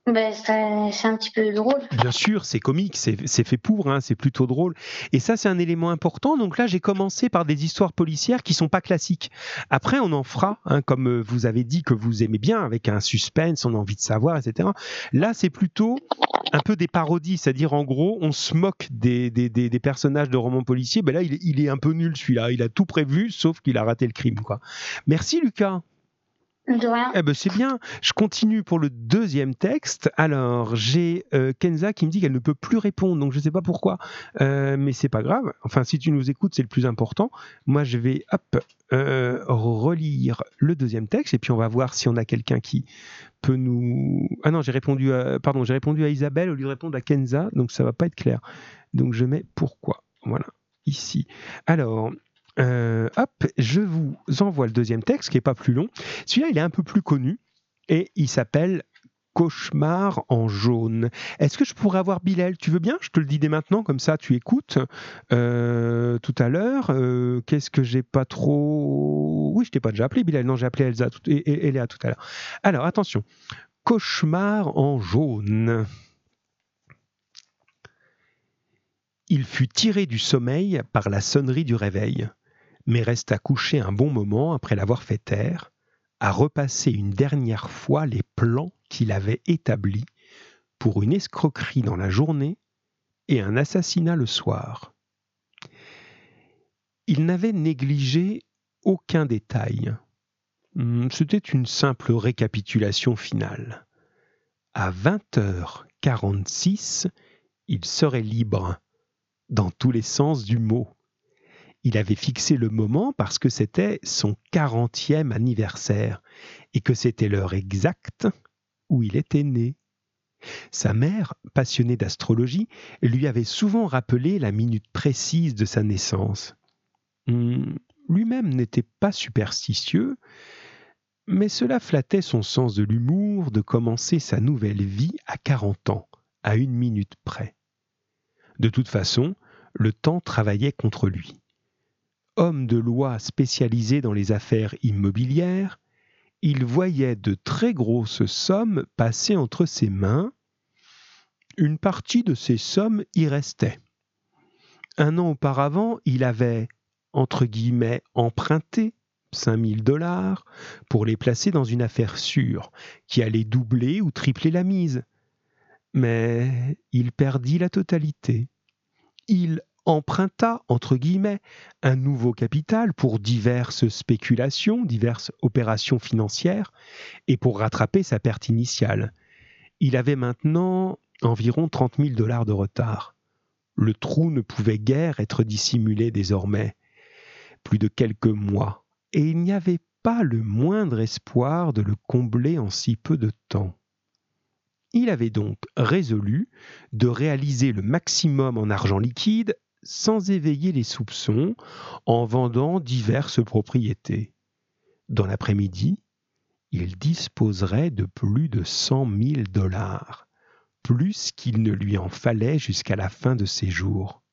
Ben, c'est un petit peu drôle. Bien sûr, c'est comique, c'est fait pour, hein, c'est plutôt drôle. Et ça, c'est un élément important. Donc là, j'ai commencé par des histoires policières qui sont pas classiques. Après, on en fera, hein, comme euh, vous avez dit que vous aimez bien, avec un suspense, on a envie de savoir, etc. Là, c'est plutôt un peu des parodies, c'est-à-dire en gros, on se moque des, des, des, personnages de romans policiers. Ben là, il, il est un peu nul celui-là. Il a tout prévu, sauf qu'il a raté le crime. Quoi. Merci Lucas. Eh ben c'est bien. Je continue pour le deuxième texte. Alors j'ai euh, Kenza qui me dit qu'elle ne peut plus répondre, donc je ne sais pas pourquoi, euh, mais c'est pas grave. Enfin, si tu nous écoutes, c'est le plus important. Moi, je vais hop euh, relire le deuxième texte et puis on va voir si on a quelqu'un qui peut nous. Ah non, j'ai répondu à Isabelle au lieu de répondre à Kenza, donc ça va pas être clair. Donc je mets pourquoi. Voilà ici. Alors, euh, hop, je vous envoie le deuxième texte qui est pas plus long. Celui-là, il est un peu plus connu et il s'appelle Cauchemar en jaune. Est-ce que je pourrais avoir Bilal? Tu veux bien? Je te le dis dès maintenant, comme ça tu écoutes. Euh, tout à l'heure, euh, qu'est-ce que j'ai pas trop? Oui, je t'ai pas déjà appelé Bilal. Non, j'ai appelé Elsa et, et tout à l'heure. Alors, attention. Cauchemar en jaune. Il fut tiré du sommeil par la sonnerie du réveil mais resta couché un bon moment après l'avoir fait taire, à repasser une dernière fois les plans qu'il avait établis pour une escroquerie dans la journée et un assassinat le soir. Il n'avait négligé aucun détail. Hmm, c'était une simple récapitulation finale. À 20h46, il serait libre, dans tous les sens du mot il avait fixé le moment parce que c'était son quarantième anniversaire et que c'était l'heure exacte où il était né. Sa mère, passionnée d'astrologie, lui avait souvent rappelé la minute précise de sa naissance. Hmm, lui-même n'était pas superstitieux, mais cela flattait son sens de l'humour de commencer sa nouvelle vie à quarante ans, à une minute près. De toute façon, le temps travaillait contre lui homme de loi spécialisé dans les affaires immobilières, il voyait de très grosses sommes passer entre ses mains. Une partie de ces sommes y restait. Un an auparavant, il avait, entre guillemets, emprunté 5000 dollars pour les placer dans une affaire sûre, qui allait doubler ou tripler la mise. Mais il perdit la totalité. Il emprunta, entre guillemets, un nouveau capital pour diverses spéculations, diverses opérations financières, et pour rattraper sa perte initiale. Il avait maintenant environ 30 000 dollars de retard. Le trou ne pouvait guère être dissimulé désormais. Plus de quelques mois, et il n'y avait pas le moindre espoir de le combler en si peu de temps. Il avait donc résolu de réaliser le maximum en argent liquide sans éveiller les soupçons en vendant diverses propriétés. dans l'après-midi, il disposerait de plus de cent mille dollars, plus qu'il ne lui en fallait jusqu'à la fin de ses jours.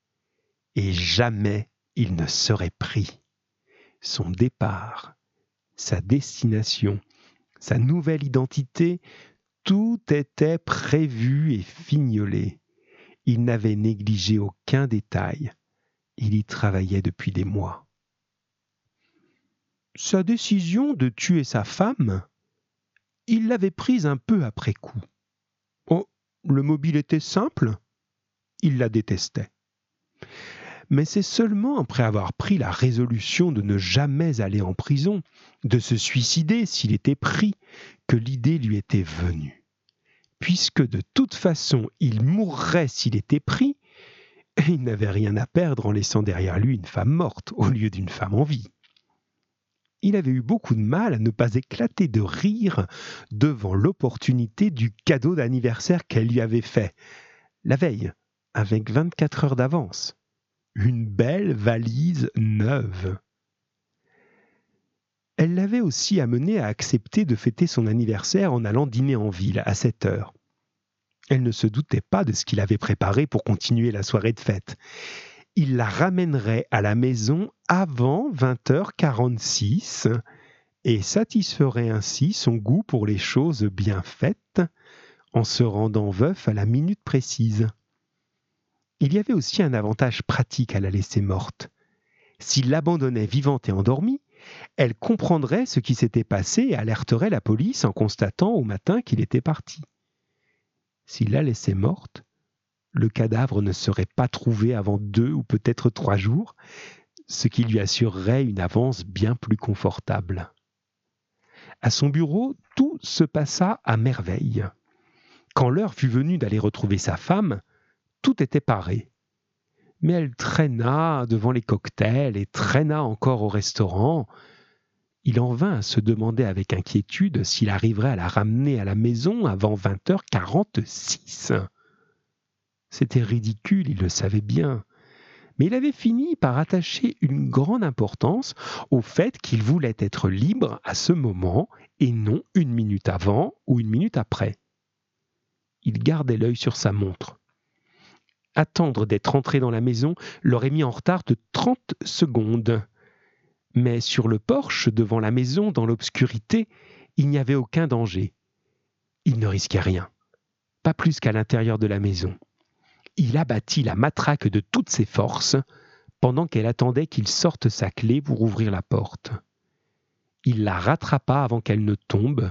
Et jamais il ne serait pris. Son départ, sa destination, sa nouvelle identité, tout était prévu et fignolé. Il n'avait négligé aucun détail. Il y travaillait depuis des mois. Sa décision de tuer sa femme, il l'avait prise un peu après coup. Oh, le mobile était simple, il la détestait. Mais c'est seulement après avoir pris la résolution de ne jamais aller en prison, de se suicider s'il était pris, que l'idée lui était venue. Puisque de toute façon il mourrait s'il était pris, et il n'avait rien à perdre en laissant derrière lui une femme morte au lieu d'une femme en vie il avait eu beaucoup de mal à ne pas éclater de rire devant l'opportunité du cadeau d'anniversaire qu'elle lui avait fait, la veille, avec 24 heures d'avance. Une belle valise neuve. Elle l'avait aussi amené à accepter de fêter son anniversaire en allant dîner en ville à 7 heures. Elle ne se doutait pas de ce qu'il avait préparé pour continuer la soirée de fête il la ramènerait à la maison avant 20h46 et satisferait ainsi son goût pour les choses bien faites en se rendant veuf à la minute précise. Il y avait aussi un avantage pratique à la laisser morte. S'il l'abandonnait vivante et endormie, elle comprendrait ce qui s'était passé et alerterait la police en constatant au matin qu'il était parti. S'il la laissait morte, le cadavre ne serait pas trouvé avant deux ou peut-être trois jours, ce qui lui assurerait une avance bien plus confortable. À son bureau, tout se passa à merveille. Quand l'heure fut venue d'aller retrouver sa femme, tout était paré. Mais elle traîna devant les cocktails et traîna encore au restaurant. Il en vint à se demander avec inquiétude s'il arriverait à la ramener à la maison avant 20h46. C'était ridicule, il le savait bien. Mais il avait fini par attacher une grande importance au fait qu'il voulait être libre à ce moment et non une minute avant ou une minute après. Il gardait l'œil sur sa montre. Attendre d'être entré dans la maison l'aurait mis en retard de trente secondes. Mais sur le porche, devant la maison, dans l'obscurité, il n'y avait aucun danger. Il ne risquait rien, pas plus qu'à l'intérieur de la maison il abattit la matraque de toutes ses forces pendant qu'elle attendait qu'il sorte sa clé pour ouvrir la porte. Il la rattrapa avant qu'elle ne tombe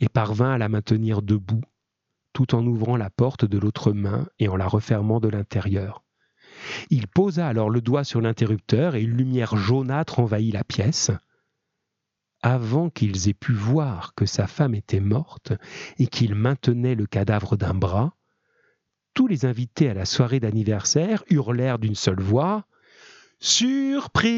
et parvint à la maintenir debout, tout en ouvrant la porte de l'autre main et en la refermant de l'intérieur. Il posa alors le doigt sur l'interrupteur et une lumière jaunâtre envahit la pièce. Avant qu'ils aient pu voir que sa femme était morte et qu'il maintenait le cadavre d'un bras, tous les invités à la soirée d'anniversaire hurlèrent d'une seule voix Surprise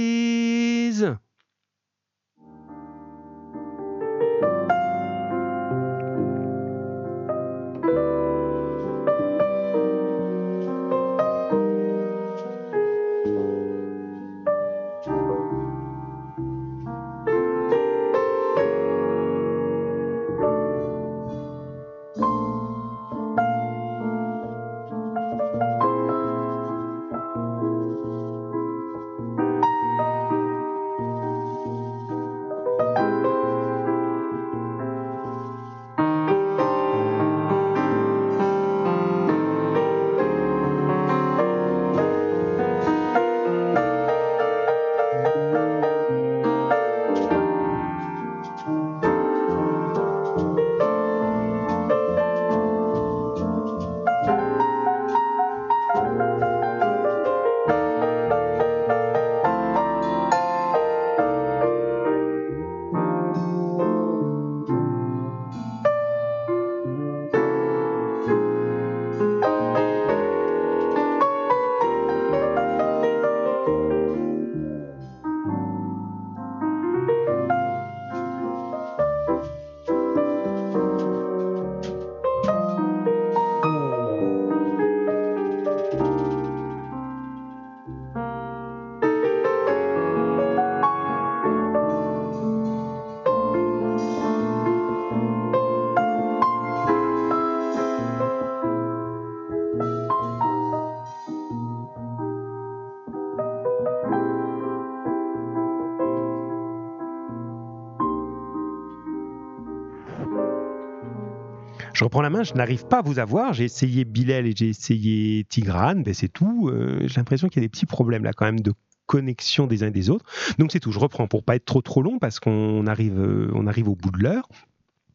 reprends la main, je n'arrive pas à vous avoir. J'ai essayé Bilal et j'ai essayé Tigrane, ben c'est tout. Euh, j'ai l'impression qu'il y a des petits problèmes là quand même de connexion des uns et des autres. Donc c'est tout, je reprends pour pas être trop trop long parce qu'on arrive, euh, on arrive au bout de l'heure.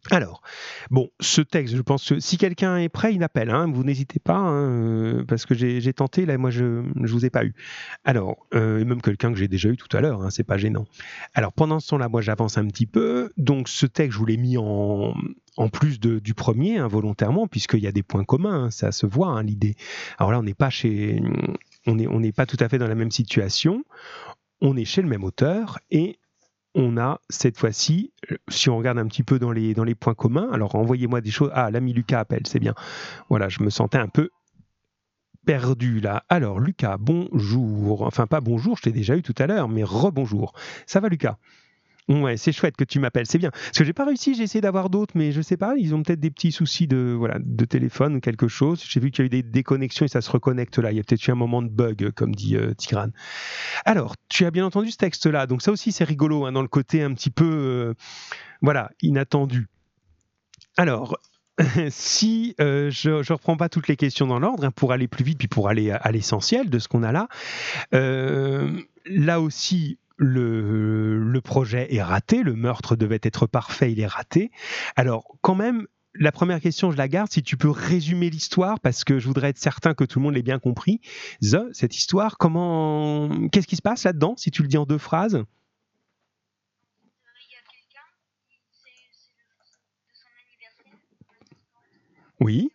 Alors, bon, ce texte, je pense que si quelqu'un est prêt, il appelle. Hein, vous n'hésitez pas, hein, euh, parce que j'ai tenté, là, moi, je ne vous ai pas eu. Alors, euh, même quelqu'un que j'ai déjà eu tout à l'heure, hein, c'est pas gênant. Alors, pendant ce temps-là, moi, j'avance un petit peu. Donc, ce texte, je vous l'ai mis en, plus de, du premier, hein, volontairement, puisqu'il y a des points communs, hein, ça se voit, l'idée. Alors là, on n'est pas chez... On n'est pas tout à fait dans la même situation. On est chez le même auteur et on a cette fois-ci, si on regarde un petit peu dans les, dans les points communs, alors envoyez-moi des choses. Ah, l'ami Lucas appelle, c'est bien. Voilà, je me sentais un peu perdu là. Alors, Lucas, bonjour. Enfin, pas bonjour, je t'ai déjà eu tout à l'heure, mais rebonjour. Ça va, Lucas? Ouais, c'est chouette que tu m'appelles, c'est bien. Parce que j'ai pas réussi, j'ai essayé d'avoir d'autres, mais je sais pas, ils ont peut-être des petits soucis de voilà de téléphone ou quelque chose. J'ai vu qu'il y a eu des déconnexions et ça se reconnecte là. Il y a peut-être eu un moment de bug, comme dit euh, Tigrane. Alors, tu as bien entendu ce texte-là, donc ça aussi c'est rigolo hein, dans le côté un petit peu euh, voilà inattendu. Alors, si euh, je ne reprends pas toutes les questions dans l'ordre, hein, pour aller plus vite, puis pour aller à, l'essentiel de ce qu'on a là, euh, là aussi, le, le projet est raté, le meurtre devait être parfait, il est raté. Alors, quand même, la première question, je la garde. Si tu peux résumer l'histoire, parce que je voudrais être certain que tout le monde l'ait bien compris. The, cette histoire, comment, qu'est-ce qui se passe là-dedans, si tu le dis en deux phrases? Oui.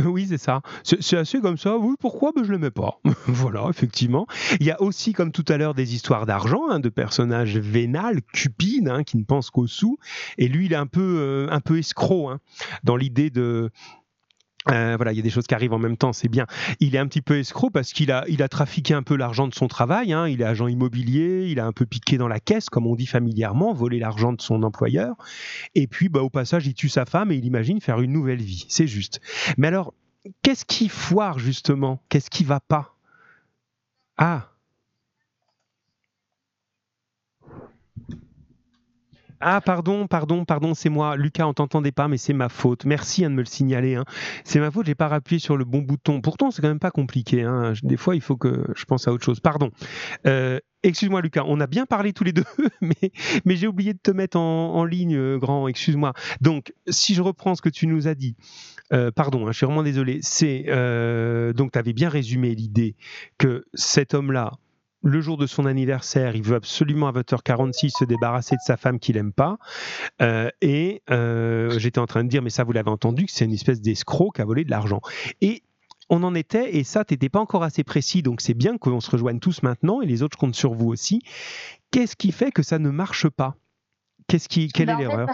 Oui, c'est ça. C'est assez comme ça. Oui, pourquoi? Ben, Je ne l'aimais pas. voilà, effectivement. Il y a aussi, comme tout à l'heure, des histoires d'argent, hein, de personnages vénales, cupides, hein, qui ne pensent qu'aux sous. Et lui, il est un peu, euh, un peu escroc, hein, dans l'idée de, euh, voilà, il y a des choses qui arrivent en même temps, c'est bien. Il est un petit peu escroc parce qu'il a, il a trafiqué un peu l'argent de son travail. hein. Il est agent immobilier, il a un peu piqué dans la caisse, comme on dit familièrement, volé l'argent de son employeur. Et puis, bah, au passage, il tue sa femme et il imagine faire une nouvelle vie. C'est juste. Mais alors, qu'est-ce qui foire justement? Qu'est-ce qui va pas? Ah, Ah, pardon, pardon, pardon, c'est moi. Lucas, on t'entendait pas, mais c'est ma faute. Merci hein, de me le signaler. hein. C'est ma faute, j'ai pas appuyé sur le bon bouton. Pourtant, c'est quand même pas compliqué. hein. Des fois, il faut que je pense à autre chose. Pardon. Euh, Excuse-moi, Lucas, on a bien parlé tous les deux, mais, mais j'ai oublié de te mettre en, en ligne, euh, grand. Excuse-moi. Donc, si je reprends ce que tu nous as dit, euh, pardon, hein, je suis vraiment désolé. C'est donc, tu avais bien résumé l'idée que cet homme-là, le jour de son anniversaire, il veut absolument à 20h46 se débarrasser de sa femme qu'il aime pas. Euh, et euh, j'étais en train de dire, mais ça vous l'avez entendu, que c'est une espèce d'escroc qui a volé de l'argent. Et on en était, et ça, t'étais pas encore assez précis, donc c'est bien qu'on se rejoigne tous maintenant, et les autres, je compte sur vous aussi. Qu'est-ce qui fait que ça ne marche pas? Qu'est-ce qui, Quelle Bah, est l'erreur?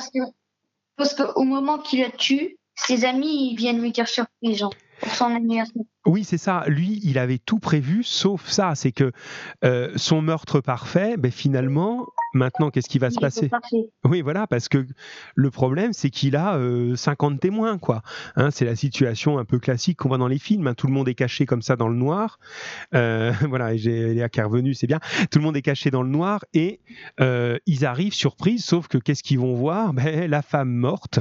parce qu'au moment qu'il la tue, ses amis ils viennent lui dire surprise, genre, pour son anniversaire. Oui, c'est ça. Lui, il avait tout prévu, sauf ça. C'est que euh, son meurtre parfait, ben, finalement, maintenant, qu'est-ce qui va se Il passer? Oui, voilà, parce que le problème, c'est qu'il a euh, 50 témoins, quoi. Hein, c'est la situation un peu classique qu'on voit dans les films. hein. Tout le monde est caché comme ça dans le noir. Euh, voilà, et j'ai Léa qui est revenue, c'est bien. Tout le monde est caché dans le noir et euh, ils arrivent surprise, sauf que qu'est-ce qu'ils vont voir? Ben, La femme morte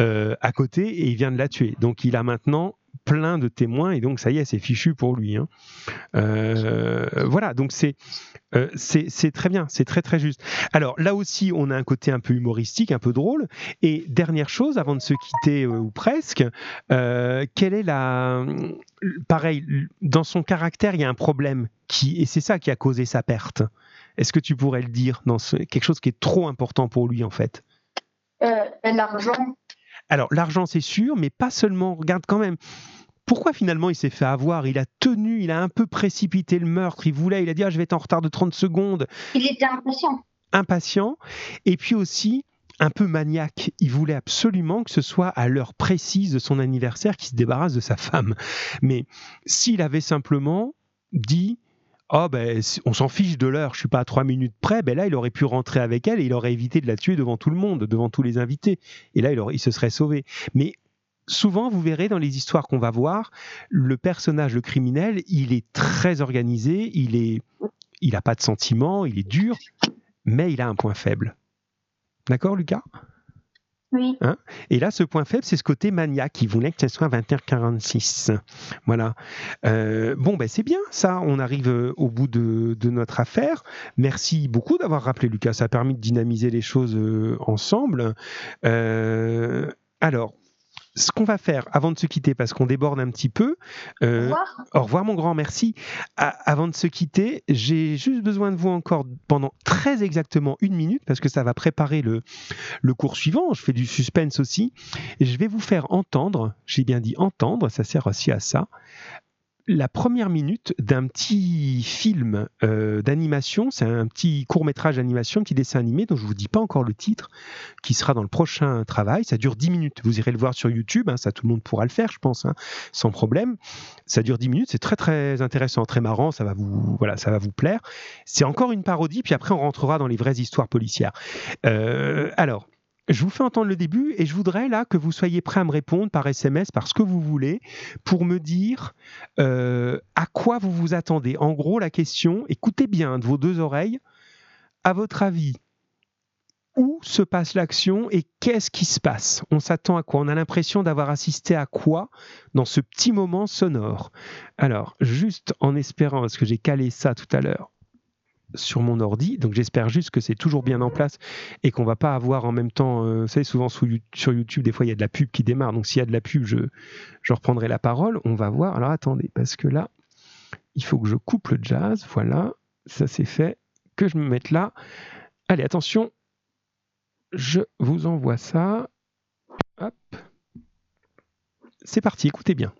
euh, à côté et il vient de la tuer. Donc il a maintenant plein de témoins et donc ça y est, c'est fichu pour lui. hein. Euh, voilà, donc c'est euh, c'est c'est très bien, c'est très très juste. Alors là aussi, on a un côté un peu humoristique, un peu drôle. Et dernière chose, avant de se quitter euh, ou presque, quelle est la pareil dans son caractère, il y a un problème qui et c'est ça qui a causé sa perte. Est-ce que tu pourrais le dire dans quelque chose qui est trop important pour lui en fait? L'argent, Alors l'argent c'est sûr, mais pas seulement. Regarde quand même. Pourquoi finalement il s'est fait avoir? Il a tenu, il a un peu précipité le meurtre. Il voulait, il a dit ah, je vais être en retard de 30 secondes. il était impatient. impatient et puis aussi un peu maniaque. Il voulait absolument que ce soit à l'heure précise de son anniversaire qu'il se débarrasse de sa femme. Mais s'il avait simplement dit Oh ben, on s'en fiche de l'heure, je suis pas à trois minutes près, ben là il aurait pu rentrer avec elle et il aurait évité de la tuer devant tout le monde, devant tous les invités. Et là il, il se serait sauvé. Mais souvent, vous verrez dans les histoires qu'on va voir, le personnage, le criminel, il est très organisé, il est, il a pas de sentiments, il est dur, mais il a un point faible. D'accord, Lucas? Hein? Et là, ce point faible, c'est ce côté maniaque qui voulait que ce soit 21h46. Voilà. Euh, bon, ben c'est bien, ça. On arrive euh, au bout de, notre affaire. Merci beaucoup d'avoir rappelé, Lucas. Ça a permis de dynamiser les choses euh, ensemble. Alors, ce qu'on va faire avant de se quitter, parce qu'on déborde un petit peu. Au euh, revoir. au revoir mon grand, merci. Avant de se quitter, j'ai juste besoin de vous encore pendant très exactement une minute parce que ça va préparer le, le cours suivant. Je fais du suspense aussi. Et je vais vous faire entendre, j'ai bien dit entendre, ça sert aussi à ça, la première minute d'un petit film euh, d'animation. C'est un petit court métrage d'animation, petit dessin animé dont je vous dis pas encore le titre, qui sera dans le prochain travail. Ça dure 10 minutes. Vous irez le voir sur YouTube, hein, ça tout le monde pourra le faire, je pense, hein, sans problème. Ça dure 10 minutes, c'est très très intéressant, très marrant, ça va vous, voilà, ça va vous plaire. C'est encore une parodie, puis après on rentrera dans les vraies histoires policières. Euh, alors, je vous fais entendre le début et je voudrais là que vous soyez prêts à me répondre par SMS, par ce que vous voulez, pour me dire euh, à quoi vous vous attendez. En gros, la question, écoutez bien de vos deux oreilles, à votre avis, où se passe l'action et qu'est-ce qui se passe? On s'attend à quoi? On a l'impression d'avoir assisté à quoi dans ce petit moment sonore? Alors, juste en espérant, parce que j'ai calé ça tout à l'heure sur mon ordi, donc j'espère juste que c'est toujours bien en place et qu'on va pas avoir en même temps, euh, vous savez, souvent sur YouTube, des fois il y a de la pub qui démarre, donc s'il y a de la pub, je, je reprendrai la parole, on va voir. Alors attendez, parce que là, il faut que je coupe le jazz, voilà, ça c'est fait, que je me mette là. Allez, attention, je vous envoie ça. Hop. C'est parti, écoutez bien.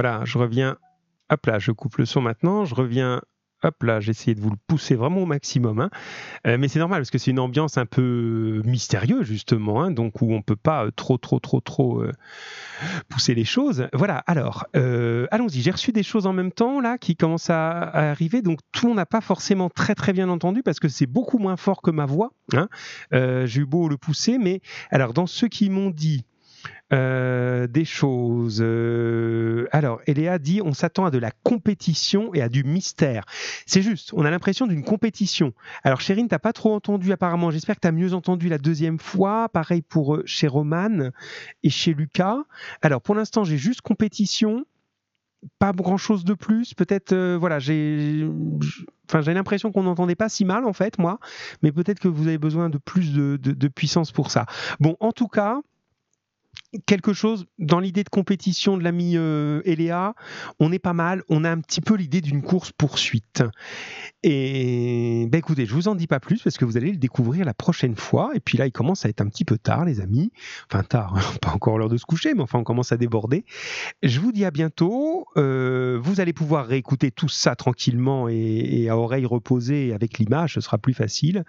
Voilà, je reviens. Hop là, je coupe le son maintenant. Je reviens. Hop là, j'ai essayé de vous le pousser vraiment au maximum. hein. Euh, mais c'est normal parce que c'est une ambiance un peu mystérieuse, justement, hein, donc où on peut pas euh, trop, trop, trop, trop euh, pousser les choses. Voilà, alors, allons-y. J'ai reçu des choses en même temps, là, qui commencent à, arriver. Donc, tout n'a pas forcément très, très bien entendu parce que c'est beaucoup moins fort que ma voix. hein. J'ai eu beau le pousser, mais alors, dans ceux qui m'ont dit euh, des choses. euh, alors, Eléa dit on s'attend à de la compétition et à du mystère. C'est juste, on a l'impression d'une compétition. Alors, Chérine, t'as pas trop entendu apparemment. J'espère que tu as mieux entendu la deuxième fois. Pareil pour euh, chez Roman et chez Lucas. Alors, pour l'instant, j'ai juste compétition. Pas grand chose de plus. Peut-être, voilà, j'ai. Enfin, j'ai l'impression qu'on n'entendait pas si mal, en fait, moi. Mais peut-être que vous avez besoin de plus de- de puissance pour ça. Bon, en tout cas, quelque chose dans l'idée de compétition de l'ami euh, Eléa, on est pas mal, on a un petit peu l'idée d'une course poursuite. Et ben écoutez, je vous en dis pas plus parce que vous allez le découvrir la prochaine fois. Et puis là, il commence à être un petit peu tard, les amis. Enfin tard, pas encore l'heure de se coucher, mais enfin on commence à déborder. Je vous dis à bientôt. Euh, vous allez pouvoir réécouter tout ça tranquillement et, et à oreille reposée avec l'image, ce sera plus facile.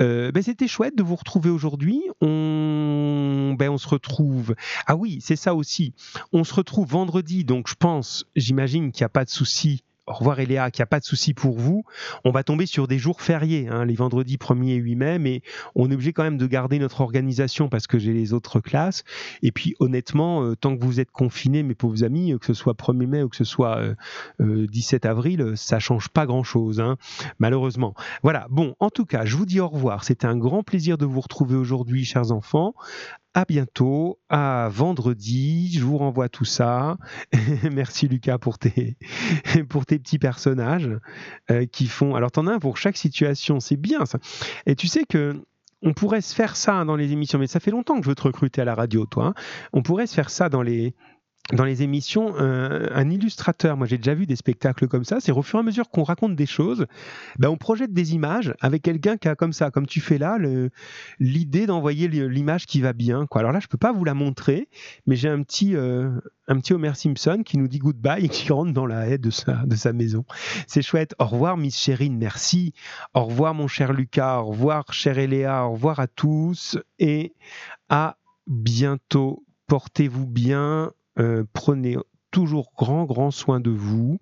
Euh, ben, c'était chouette de vous retrouver aujourd'hui. On, ben, on se retrouve. Ah oui, c'est ça aussi. On se retrouve vendredi, donc je pense, j'imagine qu'il n'y a pas de souci. Au revoir Eléa, qu'il n'y a pas de souci pour vous. On va tomber sur des jours fériés, hein, les vendredis 1er et 8 mai, mais on est obligé quand même de garder notre organisation parce que j'ai les autres classes. Et puis honnêtement, euh, tant que vous êtes confinés, mes pauvres amis, euh, que ce soit 1er mai ou que ce soit euh, euh, 17 avril, ça change pas grand-chose, hein, malheureusement. Voilà, bon, en tout cas, je vous dis au revoir. C'était un grand plaisir de vous retrouver aujourd'hui, chers enfants. À bientôt, à vendredi. Je vous renvoie tout ça. Merci Lucas pour tes, pour tes petits personnages euh, qui font. Alors, t'en as un pour chaque situation, c'est bien ça. Et tu sais que. On pourrait se faire ça dans les émissions, mais ça fait longtemps que je veux te recruter à la radio, toi. hein. On pourrait se faire ça dans les, dans les émissions un, un illustrateur. Moi, j'ai déjà vu des spectacles comme ça. C'est au fur et à mesure qu'on raconte des choses, ben, on projette des images avec quelqu'un qui a comme ça, comme tu fais là, l'idée d'envoyer li- l'image qui va bien. Alors là, je peux pas vous la montrer, mais j'ai un petit, euh, un petit Homer Simpson qui nous dit goodbye et qui rentre dans la haie de sa, de sa maison. C'est chouette. Au revoir, Miss Chérine, merci. Au revoir, mon cher Lucas. Au revoir, chère Eléa. Au revoir à tous et à bientôt. Portez-vous bien. Euh, prenez toujours grand, grand soin de vous.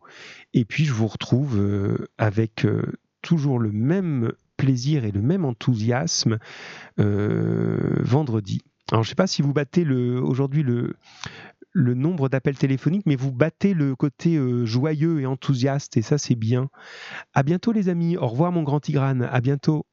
Et puis, je vous retrouve euh, avec euh, toujours le même plaisir et le même enthousiasme vendredi. Alors, je ne sais pas si vous battez aujourd'hui le, nombre d'appels téléphoniques, mais vous battez le côté joyeux et enthousiaste, et ça, c'est bien. À bientôt, les amis. Au revoir, mon grand Tigrane. À bientôt.